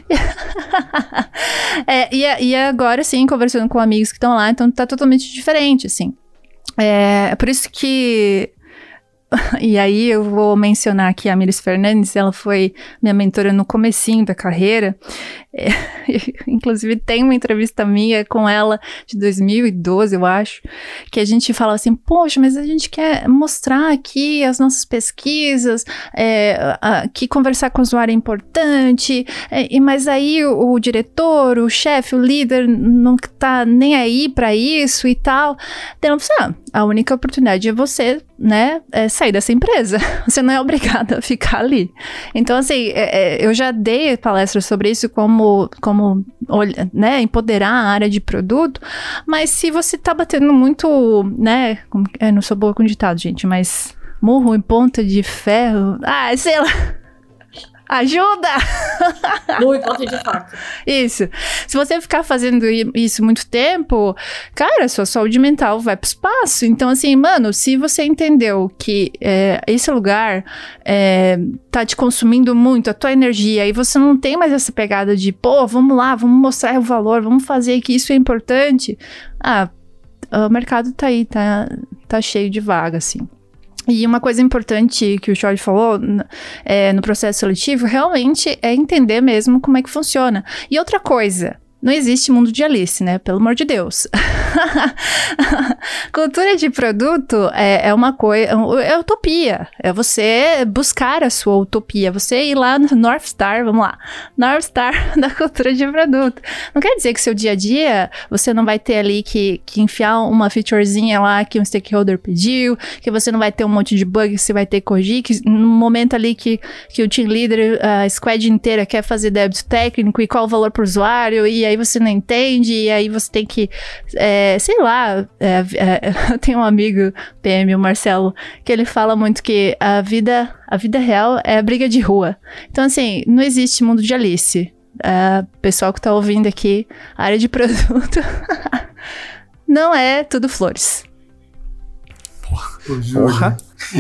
[laughs] é, e, e agora, sim, conversando com amigos que estão lá, então tá totalmente diferente, assim. É, é por isso que [laughs] e aí eu vou mencionar aqui a Miris Fernandes, ela foi minha mentora no comecinho da carreira. É, [laughs] inclusive tem uma entrevista minha com ela de 2012, eu acho, que a gente fala assim, poxa, mas a gente quer mostrar aqui as nossas pesquisas, é, a, que conversar com o usuário é importante, é, mas aí o, o, diretor, o chefe, o líder não tá nem aí para isso e tal. Então, ah, a única oportunidade é você, né, é sair dessa empresa. [laughs] Você não é obrigado a ficar ali. Então, assim, é, é, eu já dei palestras sobre isso, como, como né, empoderar a área de produto, mas se você tá batendo muito, né, eu não sou boa com ditado, gente, mas murro em ponta de ferro, ah, sei lá. Ajuda! Muito ponto de faca. Isso. Se você ficar fazendo isso muito tempo, cara, sua saúde mental vai pro espaço. Então, assim, mano, se você entendeu que é, esse lugar é, tá te consumindo muito a tua energia e você não tem mais essa pegada de, pô, vamos lá, vamos mostrar o valor, vamos fazer que isso é importante. Ah, o mercado tá aí, tá, tá cheio de vaga, assim. E uma coisa importante que o Jorge falou é, no processo seletivo realmente é entender mesmo como é que funciona. E outra coisa, não existe mundo de Alice, né? Pelo amor de Deus. [laughs] Cultura de produto é, é uma coisa, é, é utopia. É você buscar a sua utopia. Você ir lá no North Star, vamos lá. North Star [laughs] da cultura de produto. Não quer dizer que seu dia a dia você não vai ter ali que, que enfiar uma featurezinha lá que um stakeholder pediu, que você não vai ter um monte de bug que você vai ter que corrigir, que no momento ali que, que o team leader, a squad inteira quer fazer débito técnico e qual o valor para o usuário, e aí aí você não entende, e aí você tem que, é, sei lá, é, é, [laughs] eu tenho um amigo, PM, o Marcelo, que ele fala muito que a vida, a vida real é briga de rua. Então, assim, não existe mundo de Alice. Uh, pessoal que tá ouvindo aqui, área de [laughs] produto, não é tudo flores. Ô, Júlia.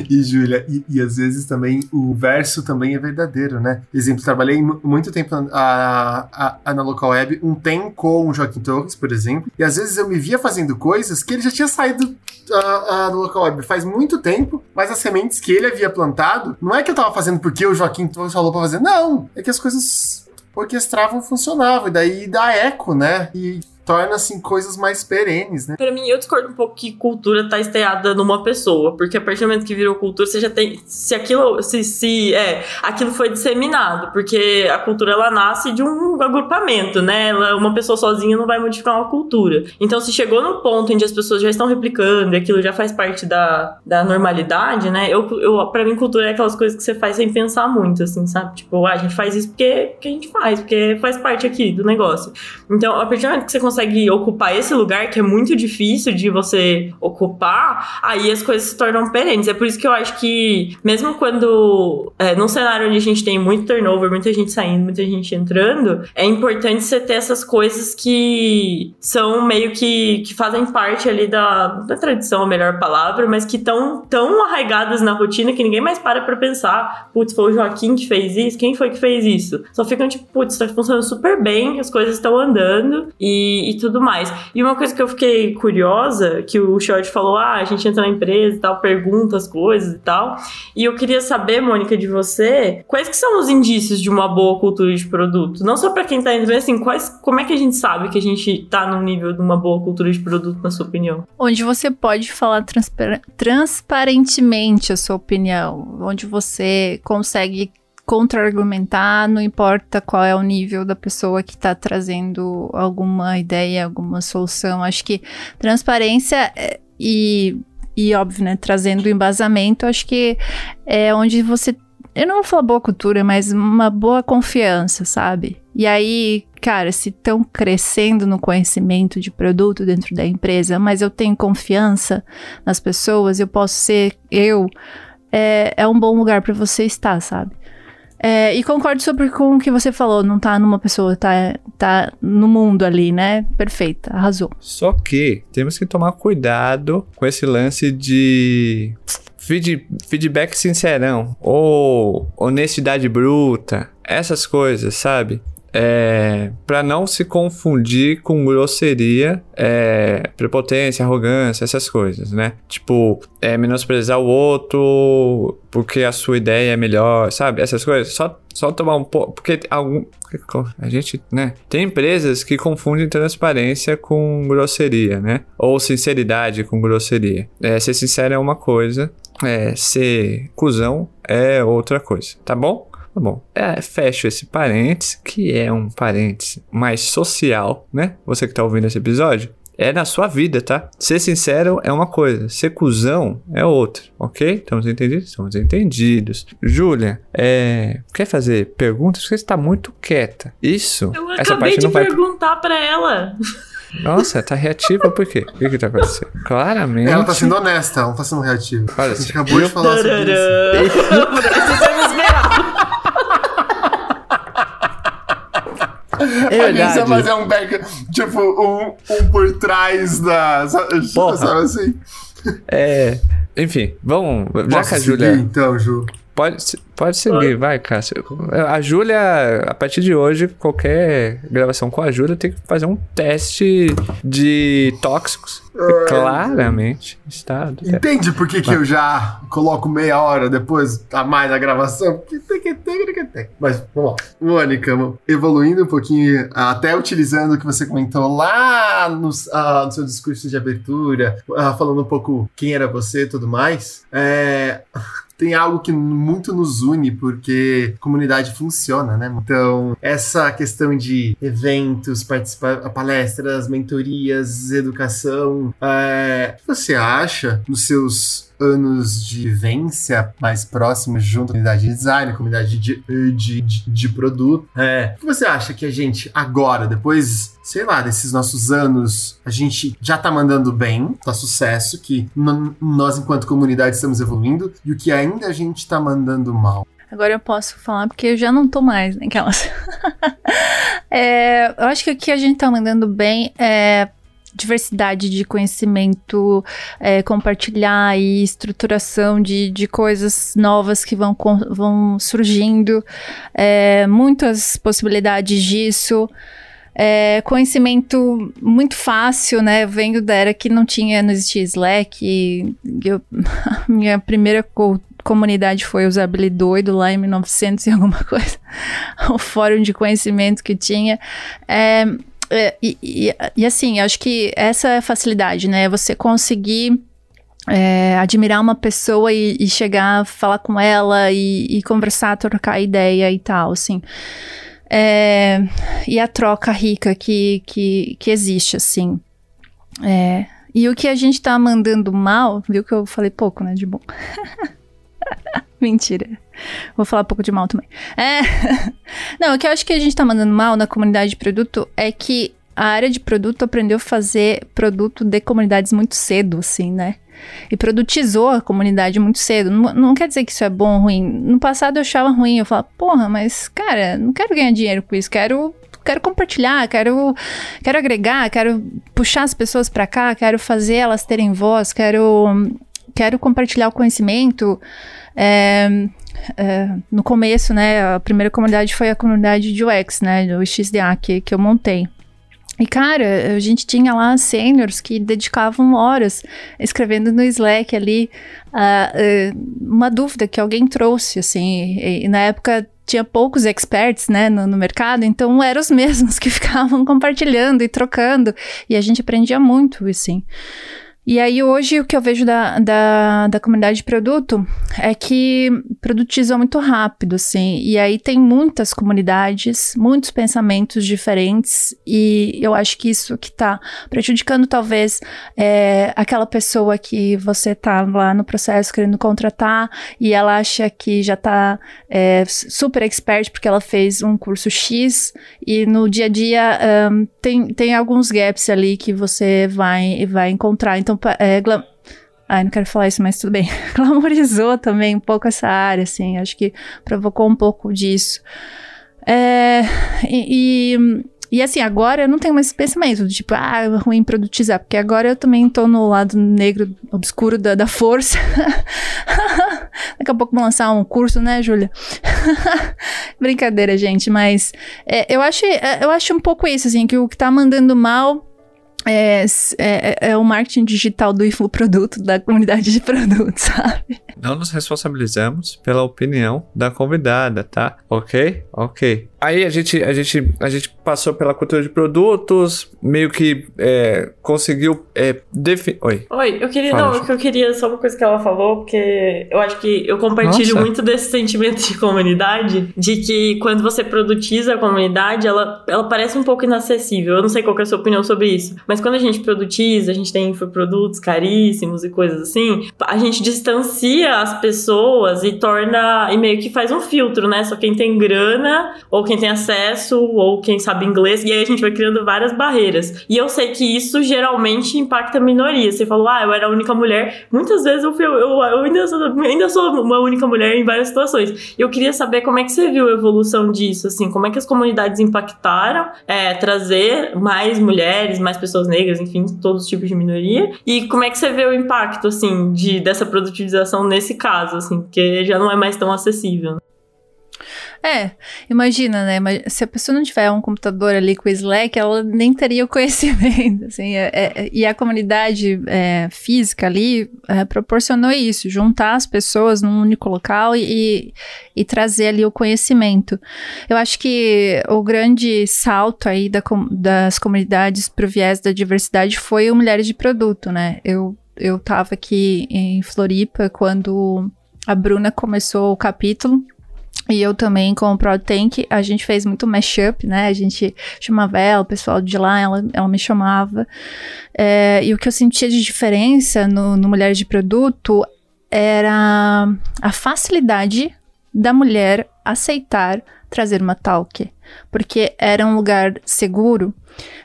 E, Júlia, e, e, às vezes também o verso também é verdadeiro, né? Exemplo, trabalhei muito tempo a, a, a, na local web, um tempo com o Joaquim Torres, por exemplo, e às vezes eu me via fazendo coisas que ele já tinha saído a, a, do local web faz muito tempo, mas as sementes que ele havia plantado, não é que eu tava fazendo porque o Joaquim Torres falou pra fazer, não, é que as coisas orquestravam funcionavam, e daí dá eco, né? E torna assim coisas mais perenes, né? Para mim, eu discordo um pouco que cultura tá esteada numa pessoa, porque a partir do momento que virou cultura, você já tem se aquilo se, se é, aquilo foi disseminado, porque a cultura ela nasce de um agrupamento, né? Ela, uma pessoa sozinha não vai modificar uma cultura. Então, se chegou no ponto onde as pessoas já estão replicando e aquilo já faz parte da, da normalidade, né? Eu, eu para mim cultura é aquelas coisas que você faz sem pensar muito, assim, sabe? Tipo, ah, a gente faz isso porque, porque a gente faz, porque faz parte aqui do negócio. Então, a partir do momento que você consegue ocupar esse lugar, que é muito difícil de você ocupar, aí as coisas se tornam perenes. É por isso que eu acho que, mesmo quando, é, num cenário onde a gente tem muito turnover, muita gente saindo, muita gente entrando, é importante você ter essas coisas que são meio que, que fazem parte ali da, da tradição, a melhor palavra, mas que estão tão arraigadas na rotina que ninguém mais para pra pensar, putz, foi o Joaquim que fez isso? Quem foi que fez isso? Só ficam tipo, putz, tá funcionando super bem, as coisas estão andando e e, tudo mais. E uma coisa que eu fiquei curiosa, que o Short falou, ah, a gente entra na empresa e tal, pergunta as coisas e tal. E eu queria saber, Mônica, de você, quais que são os indícios de uma boa cultura de produto? Não só para quem tá entrando, assim, quais, como é que a gente sabe que a gente tá no nível de uma boa cultura de produto, na sua opinião? Onde você pode falar transparentemente a sua opinião, onde você consegue contra-argumentar, não importa qual é o nível da pessoa que está trazendo alguma ideia, alguma solução. Acho que transparência é, e, e óbvio, né, trazendo embasamento, acho que é onde você. Eu não vou falar boa cultura, mas uma boa confiança, sabe? E aí, cara, se estão crescendo no conhecimento de produto dentro da empresa, mas eu tenho confiança nas pessoas, eu posso ser eu, é, é um bom lugar para você estar, sabe? É, e concordo super com o que você falou, não tá numa pessoa, tá, tá no mundo ali, né? Perfeita, arrasou. Só que temos que tomar cuidado com esse lance de feed, feedback sincerão ou honestidade bruta, essas coisas, sabe? É, para não se confundir com grosseria, é, prepotência, arrogância, essas coisas, né? Tipo, é, menosprezar o outro porque a sua ideia é melhor, sabe? Essas coisas. Só, só tomar um pouco. Porque algum. A gente, né? Tem empresas que confundem transparência com grosseria, né? Ou sinceridade com grosseria. É, ser sincero é uma coisa, é, ser cuzão é outra coisa, tá bom? Tá bom. É, fecho esse parênteses, que é um parênteses mais social, né? Você que tá ouvindo esse episódio. É na sua vida, tá? Ser sincero é uma coisa, ser cuzão é outra, ok? Estamos entendidos? Estamos entendidos. Júlia, é... quer fazer perguntas? Porque você está muito quieta. Isso. Eu essa acabei parte de não vai... perguntar para ela. Nossa, tá reativa por quê? O que que tá acontecendo? [laughs] Claramente. Ela tá sendo honesta, ela não tá sendo reativa. Olha, a gente acabou de falar sobre isso. [laughs] É verdade. A gente fazer um back, tipo, um, um por trás da. Porra. Sabe assim? É. Enfim, vamos. Já Posso que a Júlia. Então, Ju. Pode, pode seguir, vai, Cássio. A Júlia, a partir de hoje, qualquer gravação com a Júlia tem que fazer um teste de tóxicos. É, Claramente está. Entende por que, que eu já coloco meia hora depois a mais a gravação? Mas vamos lá. Mônica, evoluindo um pouquinho, até utilizando o que você comentou lá no, uh, no seu discurso de abertura, uh, falando um pouco quem era você e tudo mais. É tem algo que muito nos une, porque comunidade funciona, né? Então, essa questão de eventos, participar, palestras, mentorias, educação, é, o que você acha nos seus anos de vivência mais próximos junto à comunidade de design, comunidade de, de, de, de produto. É, o que você acha que a gente agora, depois, sei lá, desses nossos anos, a gente já tá mandando bem, tá sucesso, que nós enquanto comunidade estamos evoluindo, e o que ainda a gente tá mandando mal? Agora eu posso falar porque eu já não tô mais naquelas. [laughs] é, eu acho que o que a gente tá mandando bem é diversidade de conhecimento, é, compartilhar e estruturação de, de coisas novas que vão, vão surgindo, é, muitas possibilidades disso. É, conhecimento muito fácil, né? Vendo da era que não tinha, não existia Slack. Eu, [laughs] minha primeira co comunidade foi Usabilidoido lá em 1900 e alguma [laughs] coisa. o fórum de conhecimento que tinha. É, é, e, e, e, assim, acho que essa é a facilidade, né? Você conseguir é, admirar uma pessoa e, e, chegar, falar com ela e, e, conversar, trocar ideia e tal, assim. É, e a troca rica que, que, que existe, assim. É, e o que a gente tá mandando mal, viu que eu falei pouco, né, de bom. [laughs] Mentira. Vou falar um pouco de mal também. É. [laughs] Não, o que eu acho que a gente tá mandando mal na comunidade de produto é que a área de produto aprendeu a fazer produto de comunidades muito cedo, assim, né? E produtizou a comunidade muito cedo. Não, não, quer dizer que isso é bom ou ruim. No passado eu achava ruim. Eu falava, porra, mas, cara, não quero ganhar dinheiro com isso. Quero quero compartilhar, quero, quero agregar, quero puxar as pessoas para cá, quero fazer elas terem voz, quero, quero compartilhar o conhecimento. É, é, no começo, né, a primeira comunidade foi a comunidade de UX, né, do XDA que, que eu montei. E, cara, a gente tinha lá seniors que dedicavam horas escrevendo no Slack ali uh, uh, uma dúvida que alguém trouxe, assim. E, e na época tinha poucos experts, né, no, no, mercado, então eram os [laughs] mesmos que ficavam compartilhando e trocando. E a gente aprendia muito, assim. E aí hoje o que eu vejo da, da, da comunidade de produto é que produtiza muito rápido, assim. E aí tem muitas comunidades, muitos pensamentos diferentes. E eu acho que isso que tá prejudicando talvez é, aquela pessoa que você tá lá no processo querendo contratar e ela acha que já tá é, super expert porque ela fez um curso X e no dia a dia um, tem, tem alguns gaps ali que você vai, vai encontrar. Então então, é, glam... Ai, não quero falar isso, mas tudo bem. [laughs] Glamorizou também um pouco essa área, assim. Acho que provocou um pouco disso. É, e, e, e, assim, agora eu não tenho mais esse pensamento tipo, ah, é ruim produtizar, porque agora eu também tô no lado negro obscuro da, da força. [laughs] Daqui a pouco vou lançar um curso, né, Júlia? [laughs] Brincadeira, gente, mas é, eu, acho, é, eu acho um pouco isso, assim, que o que tá mandando mal é, é, é, o marketing digital do infoproduto, da comunidade de produtos, [laughs] sabe? Não nos responsabilizamos pela opinião da convidada, tá? Ok? Ok. Aí a gente, a gente, a gente passou pela cultura de produtos, meio que é, conseguiu é, definir. Oi. Oi, eu queria. Fala, não, eu queria só uma coisa que ela falou, porque eu acho que eu compartilho Nossa. muito desse sentimento de comunidade, de que quando você produtiza a comunidade, ela, ela parece um pouco inacessível. Eu não sei qual é a sua opinião sobre isso, mas quando a gente produtiza, a gente tem infoprodutos caríssimos e coisas assim, a gente distancia as pessoas e torna. e meio que faz um filtro, né? Só quem tem grana ou quem quem tem acesso ou quem sabe inglês, e aí a gente vai criando várias barreiras. E eu sei que isso geralmente impacta a minoria. Você falou, ah, eu era a única mulher. Muitas vezes eu, fui, eu, eu ainda, sou, ainda sou uma única mulher em várias situações. Eu queria saber como é que você viu a evolução disso, assim, como é que as comunidades impactaram é, trazer mais mulheres, mais pessoas negras, enfim, todos os tipos de minoria. E como é que você vê o impacto, assim, de, dessa produtivização nesse caso, assim, porque já não é mais tão acessível. É, imagina, né? Se a pessoa não tiver um computador ali com Slack, ela nem teria o [laughs] conhecimento, assim. É, é, e a comunidade é, física ali é, proporcionou isso, juntar as pessoas num único local e, e trazer ali o conhecimento. Eu acho que o grande salto aí da, das comunidades para o viés da diversidade foi o Mulheres de Produto, né? Eu, eu tava aqui em Floripa quando a Bruna começou o capítulo e eu também com o ProdTank, a gente fez muito mashup, né? A gente chamava ela, o pessoal de lá, ela, ela me chamava. É, e o que eu sentia de diferença no, no Mulheres de Produto era a facilidade da mulher aceitar trazer uma talk, porque era um lugar seguro.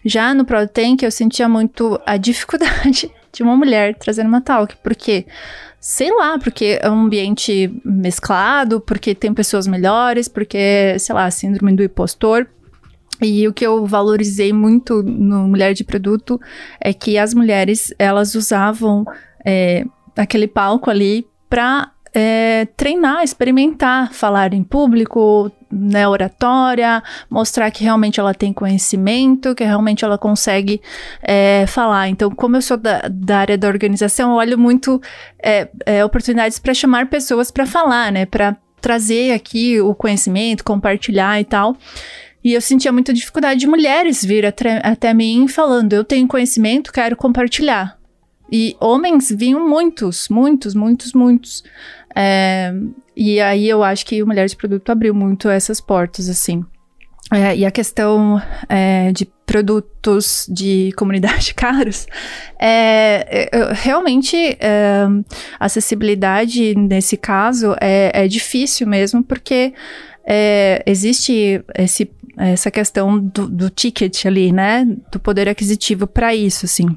Já no ProdTank eu sentia muito a dificuldade [laughs] de uma mulher trazendo uma talk, porque sei lá, porque é um ambiente mesclado, porque tem pessoas melhores, porque, sei lá, síndrome do impostor. E o que eu valorizei muito no Mulher de Produto é que as mulheres, elas usavam é, aquele palco ali para é, treinar, experimentar, falar em público, né, oratória, mostrar que realmente ela tem conhecimento, que realmente ela consegue é, falar. Então, como eu sou da, da, área da organização, eu olho muito é, é, oportunidades para chamar pessoas para falar, né, para trazer aqui o conhecimento, compartilhar e tal. E eu sentia muita dificuldade de mulheres vir até, até mim falando: eu tenho conhecimento, quero compartilhar. E homens vinham muitos, muitos, muitos, muitos. É, e aí eu acho que o Mulher de Produto abriu muito essas portas, assim. É, e a questão é, de produtos de comunidade [laughs] caros, é, é realmente é, acessibilidade nesse caso é, é difícil mesmo, porque é, existe esse, essa questão do, do ticket ali, né, do poder aquisitivo para isso, assim.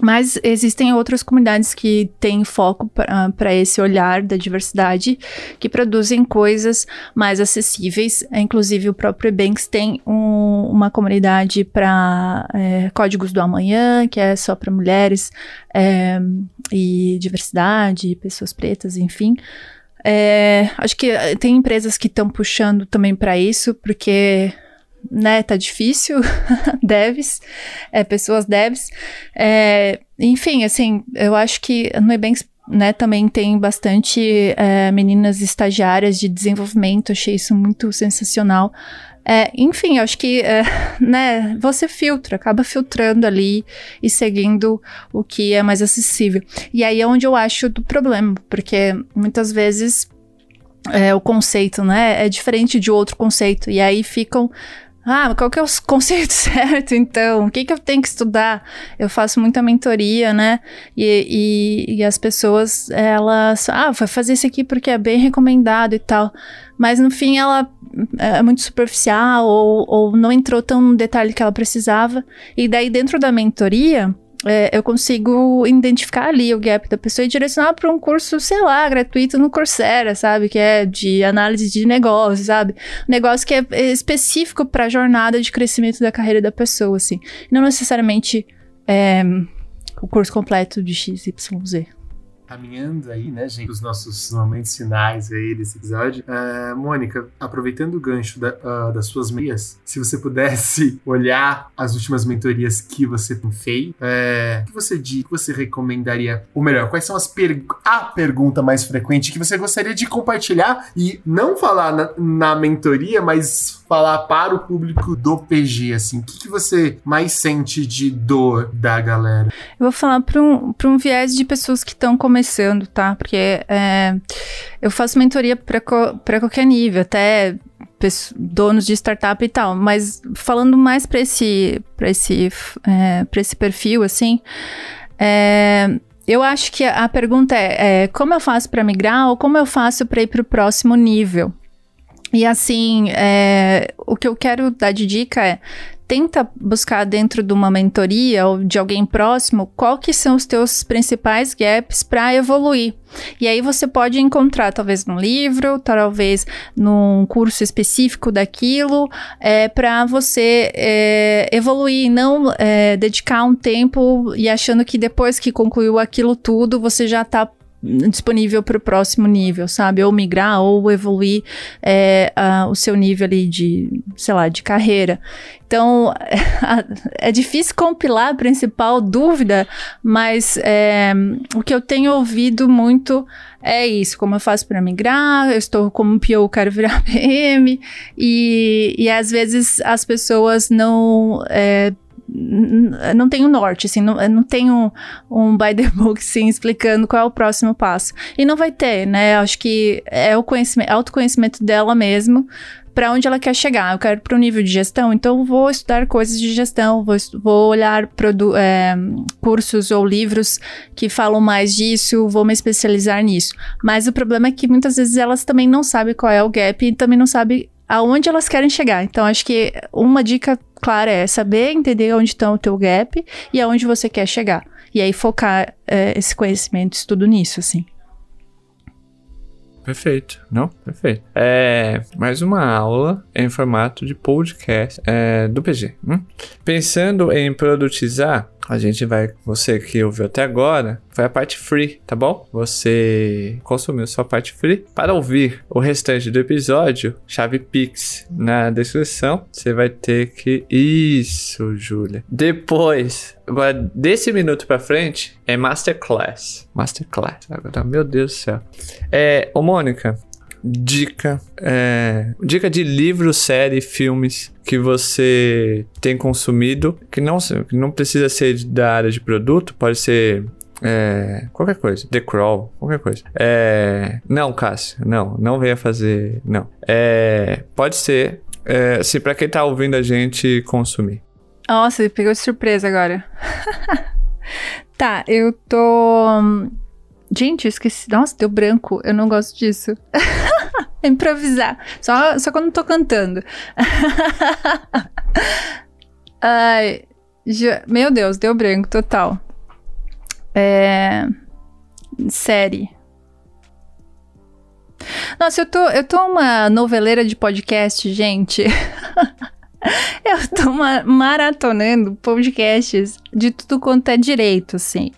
Mas existem outras comunidades que têm foco para esse olhar da diversidade, que produzem coisas mais acessíveis. Inclusive, o próprio Ebanks tem um, uma comunidade para é, códigos do amanhã, que é só para mulheres é, e diversidade, pessoas pretas, enfim. É, acho que tem empresas que estão puxando também para isso, porque né, tá difícil, [laughs] devs, é, pessoas devs. É, enfim, assim, eu acho que no Ebanks né, também tem bastante é, meninas estagiárias de desenvolvimento, achei isso muito sensacional. É, enfim, acho que é, [laughs] né, você filtra, acaba filtrando ali e seguindo o que é mais acessível. E aí é onde eu acho do problema, porque muitas vezes é, o conceito né, é diferente de outro conceito, e aí ficam ah, qual que é o [laughs] conceito certo, então? O que, que eu tenho que estudar? Eu faço muita mentoria, né? E, e, e, as pessoas, elas... Ah, vai fazer isso aqui porque é bem recomendado e tal. Mas, no fim, ela é muito superficial ou, ou não entrou tão no detalhe que ela precisava. E daí, dentro da mentoria é, eu consigo identificar ali o gap da pessoa e direcionar para um curso, sei lá, gratuito no Coursera, sabe? Que é de análise de negócio, sabe? Um negócio que é específico para a jornada de crescimento da carreira da pessoa, assim. Não necessariamente é, o curso completo de XYZ caminhando aí, né, gente, os nossos momentos finais aí desse episódio. Uh, Mônica, aproveitando o gancho da, uh, das suas meias, se você pudesse [laughs] olhar as últimas mentorias que você tem feito, é, o que você diz, que você recomendaria? Ou melhor, quais são as per a pergunta mais frequente que você gostaria de compartilhar e não falar na, na mentoria, mas falar para o público do PG, assim, o que, que você mais sente de dor da galera? Eu vou falar para um, um viés de pessoas que estão começando, tá? Porque é, eu faço mentoria para qualquer nível, até donos de startup e tal, mas falando mais para esse, esse, é, esse perfil, assim, é, eu acho que a pergunta é, é como eu faço para migrar ou como eu faço para ir para o próximo nível? E assim, é, o que eu quero dar de dica é tenta buscar dentro de uma mentoria ou de alguém próximo qual que são os teus principais gaps para evoluir. E aí você pode encontrar talvez num livro, talvez num curso específico daquilo, é, para você é, evoluir, não é, dedicar um tempo e achando que depois que concluiu aquilo tudo você já está disponível para o próximo nível, sabe? Ou migrar, ou evoluir é, o seu nível ali de, sei lá, de carreira. Então, [laughs] é difícil compilar a principal dúvida, mas é, o que eu tenho ouvido muito é isso, como eu faço para migrar, eu estou como PO, quero virar [laughs] PM, e, e às vezes as pessoas não... É, não tem o um norte, assim, não, não tem um, by the [laughs] book, assim, explicando qual é o próximo passo. E não vai ter, né? Acho que é o conhecimento, autoconhecimento dela mesmo, para onde ela quer chegar. Eu quero para o nível de gestão, então vou estudar coisas de gestão, vou, vou olhar é, cursos ou livros que falam mais disso, vou me especializar nisso. Mas o problema é que muitas vezes elas também não sabem qual é o gap e também não sabem aonde elas querem chegar. Então, acho que uma dica clara é saber entender onde está o teu gap e aonde você quer chegar. E aí focar é, esse conhecimento, estudo nisso, assim. Perfeito, não? Perfeito. É mais uma aula em formato de podcast é, do PG. Hum? Pensando em produtizar, a gente vai, você que ouviu até agora, foi a parte free, tá bom? Você consumiu sua parte free. Para ouvir o restante do episódio, chave Pix na descrição. Você vai ter que. Isso, Júlia. Depois, agora desse minuto pra frente, é Masterclass. Masterclass. Agora, meu Deus do céu. É, ô Mônica, dica, é, dica de livros, série, filmes que você tem consumido, que não, que não precisa ser da área de produto, pode ser é, qualquer coisa. The Crawl, qualquer coisa. É, não, Cássio, não, não venha fazer, não. É, pode ser, é, assim, pra quem tá ouvindo a gente consumir. Nossa, pegou de surpresa agora. [laughs] tá, eu tô Gente, eu esqueci. Nossa, deu branco. Eu não gosto disso. [laughs] Improvisar. Só, só quando tô cantando. [laughs] Ai, já, meu Deus, deu branco total. É, série. Nossa, eu tô, eu tô uma noveleira de podcast, gente. [laughs] [laughs] Eu tô maratonando podcasts de tudo quanto é direito, assim.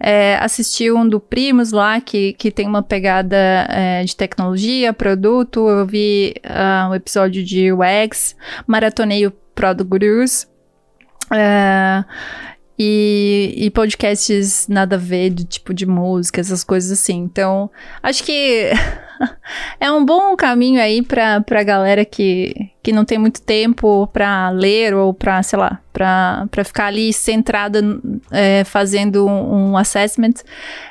É, assisti um do Primos lá, que, que tem uma pegada é, de tecnologia, produto. Eu vi uh, um episódio de UX, maratonei o Product Gurus. É, e, e, podcasts nada a ver, de tipo de música, essas coisas assim. Então, acho que [laughs] é um bom caminho aí pra, pra galera que, que não tem muito tempo pra ler ou pra, sei lá, pra, pra ficar ali centrada é, fazendo um, um assessment.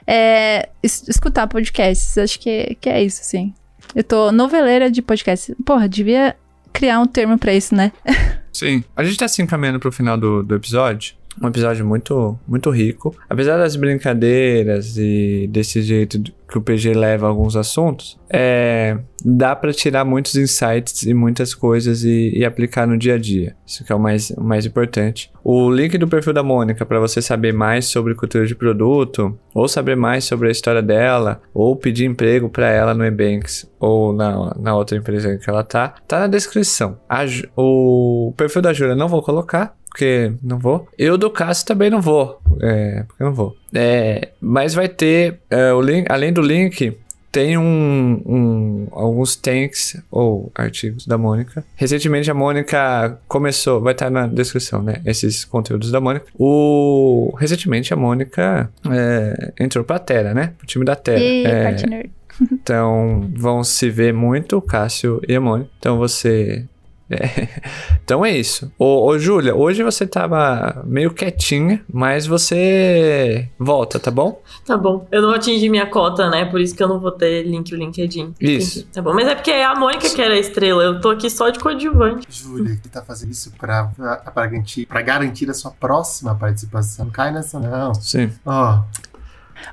É, escutar podcasts, acho que, que é isso, assim. Eu tô noveleira de podcasts. Porra, devia criar um termo pra isso, né? [laughs] Sim. A gente tá se encaminhando pro final do, do episódio um episódio muito, muito rico. Apesar das brincadeiras e desse jeito que o PG leva alguns assuntos, é, dá para tirar muitos insights e muitas coisas e, e, aplicar no dia a dia. Isso que é o mais, o mais importante. O link do perfil da Mônica para você saber mais sobre cultura de produto, ou saber mais sobre a história dela, ou pedir emprego para ela no Ebanks ou na, na outra empresa que ela tá, tá na descrição. A, o perfil da Júlia não vou colocar, porque não vou. Eu do Cássio também não vou. É, porque não vou. É, mas vai ter é, o link, além do link, tem um, um, alguns tanks ou artigos da Mônica. Recentemente a Mônica começou, vai estar na descrição, né? Esses conteúdos da Mônica. O, recentemente a Mônica é, entrou pra Terra, né? Pro time da Terra. E, é, [laughs] então vão se ver muito o Cássio e a Mônica. Então você é. [laughs] Então é isso. Ô, ô Júlia, hoje você tava meio quietinha, mas você volta, tá bom? Tá bom. Eu não atingi minha cota, né? Por isso que eu não vou ter link o LinkedIn. Isso. Entendi. Tá bom. Mas é porque é a Mônica que era a estrela. Eu tô aqui só de coadjuvante. Júlia, que tá fazendo isso pra, pra, pra, garantir, pra garantir a sua próxima participação. Não cai nessa, não. Sim. Ó. Oh.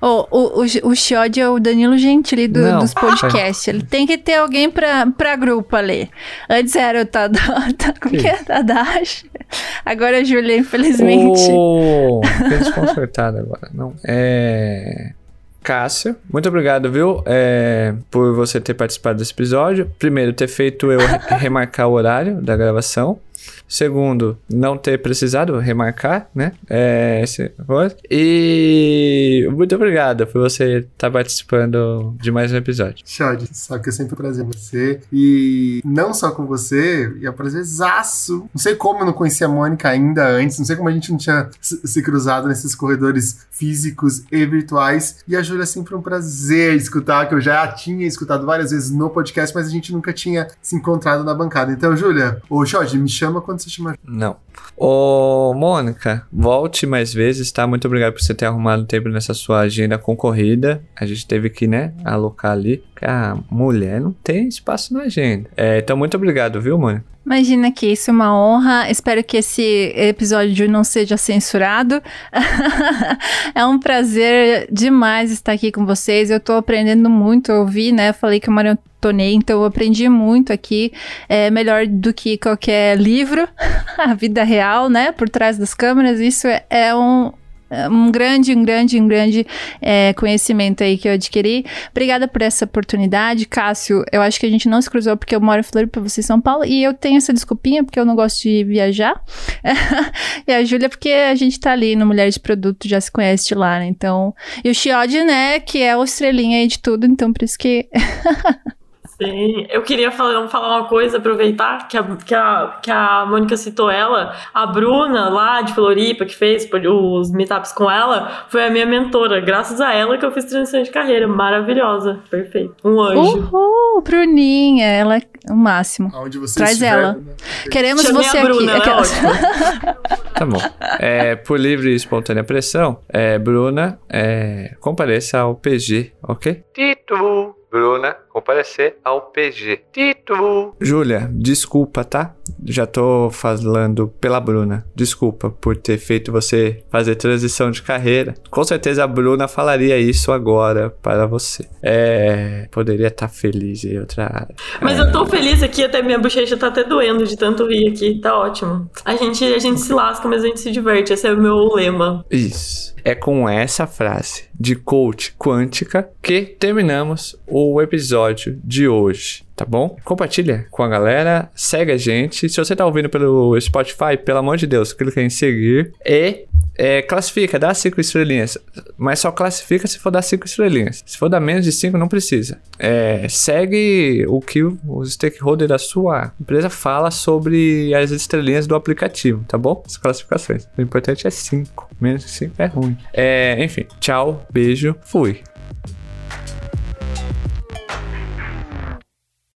O, o, o Xod é o Danilo Gentili do, dos podcasts. [laughs] Ele tem que ter alguém pra, pra grupo ali. Antes era o Tadashi. [laughs] Como que é Tadashi? Agora é a Julia, infelizmente. Oh, [laughs] fiquei desconcertado agora. Não. É. Cássio, muito obrigado, viu, é, por você ter participado desse episódio. Primeiro, ter feito eu remarcar o horário da gravação. Segundo, não ter precisado remarcar, né? É, esse, e muito obrigado por você estar tá participando de mais um episódio. Xode, sabe que é sempre um prazer você. E não só com você, e é um prazerzaço. Não sei como eu não conhecia a Mônica ainda antes, não sei como a gente não tinha se cruzado nesses corredores físicos e virtuais. E a Júlia é sempre um prazer escutar, que eu já tinha escutado várias vezes no podcast, mas a gente nunca tinha se encontrado na bancada. Então, Júlia, ô Xode, me chama quando você. Não. Ô, Mônica, volte mais vezes, tá? Muito obrigado por você ter arrumado tempo nessa sua agenda concorrida. A gente teve que, né, alocar ali. A mulher não tem espaço na agenda. É, então, muito obrigado, viu, Mônica? Imagina que isso é uma honra. Espero que esse episódio não seja censurado. [laughs] é um prazer demais estar aqui com vocês. Eu tô aprendendo muito. Eu ouvi, né? Falei que eu maratonei, então eu aprendi muito aqui. É melhor do que qualquer livro. [laughs] A vida real, né? Por trás das câmeras. Isso é, é um, um grande, um grande, um grande é, conhecimento aí que eu adquiri. Obrigada por essa oportunidade. Cássio, eu acho que a gente não se cruzou porque eu moro em Floripa, você em São Paulo, e eu tenho essa desculpinha porque eu não gosto de viajar. [laughs] e a Júlia porque a gente tá ali no Mulher de Produto, já se conhece de lá, né? Então, e o Chiodi, né, que é o estrelinha aí de tudo, então por isso que [laughs] Sim, eu queria falar, falar uma coisa, aproveitar que a, que, a, que a Mônica citou ela. A Bruna, lá de Floripa, que fez os meetups com ela, foi a minha mentora. Graças a ela que eu fiz transição de carreira. Maravilhosa. Perfeito. Um anjo. Uhul, Bruninha, ela é o máximo. Aonde você Traz estiver, ela. né? Queremos Chamei você a Bruna, aqui. ela é. [laughs] Tá bom. É, por livre e espontânea pressão, é, Bruna, é, compareça ao PG, ok? Tito! Bruna, comparecer ao PG. Tito! Júlia, desculpa, tá? Já tô falando pela Bruna. Desculpa por ter feito você fazer transição de carreira. Com certeza a Bruna falaria isso agora para você. É. Poderia estar feliz em outra área. Mas eu tô feliz aqui, até minha bochecha tá até doendo de tanto rir aqui. Tá ótimo. A gente, a gente se lasca, mas a gente se diverte. Esse é o meu lema. Isso. É com essa frase de coach quântica que terminamos o episódio de hoje, tá bom? Compartilha com a galera, segue a gente. Se você tá ouvindo pelo Spotify, pelo amor de Deus, clica em seguir e é, classifica, dá cinco estrelinhas. Mas só classifica se for dar cinco estrelinhas. Se for dar menos de cinco, não precisa. É, segue o que o stakeholder da sua empresa fala sobre as estrelinhas do aplicativo, tá bom? As classificações. O importante é cinco. Menos de cinco é ruim. É, enfim, tchau, beijo, fui.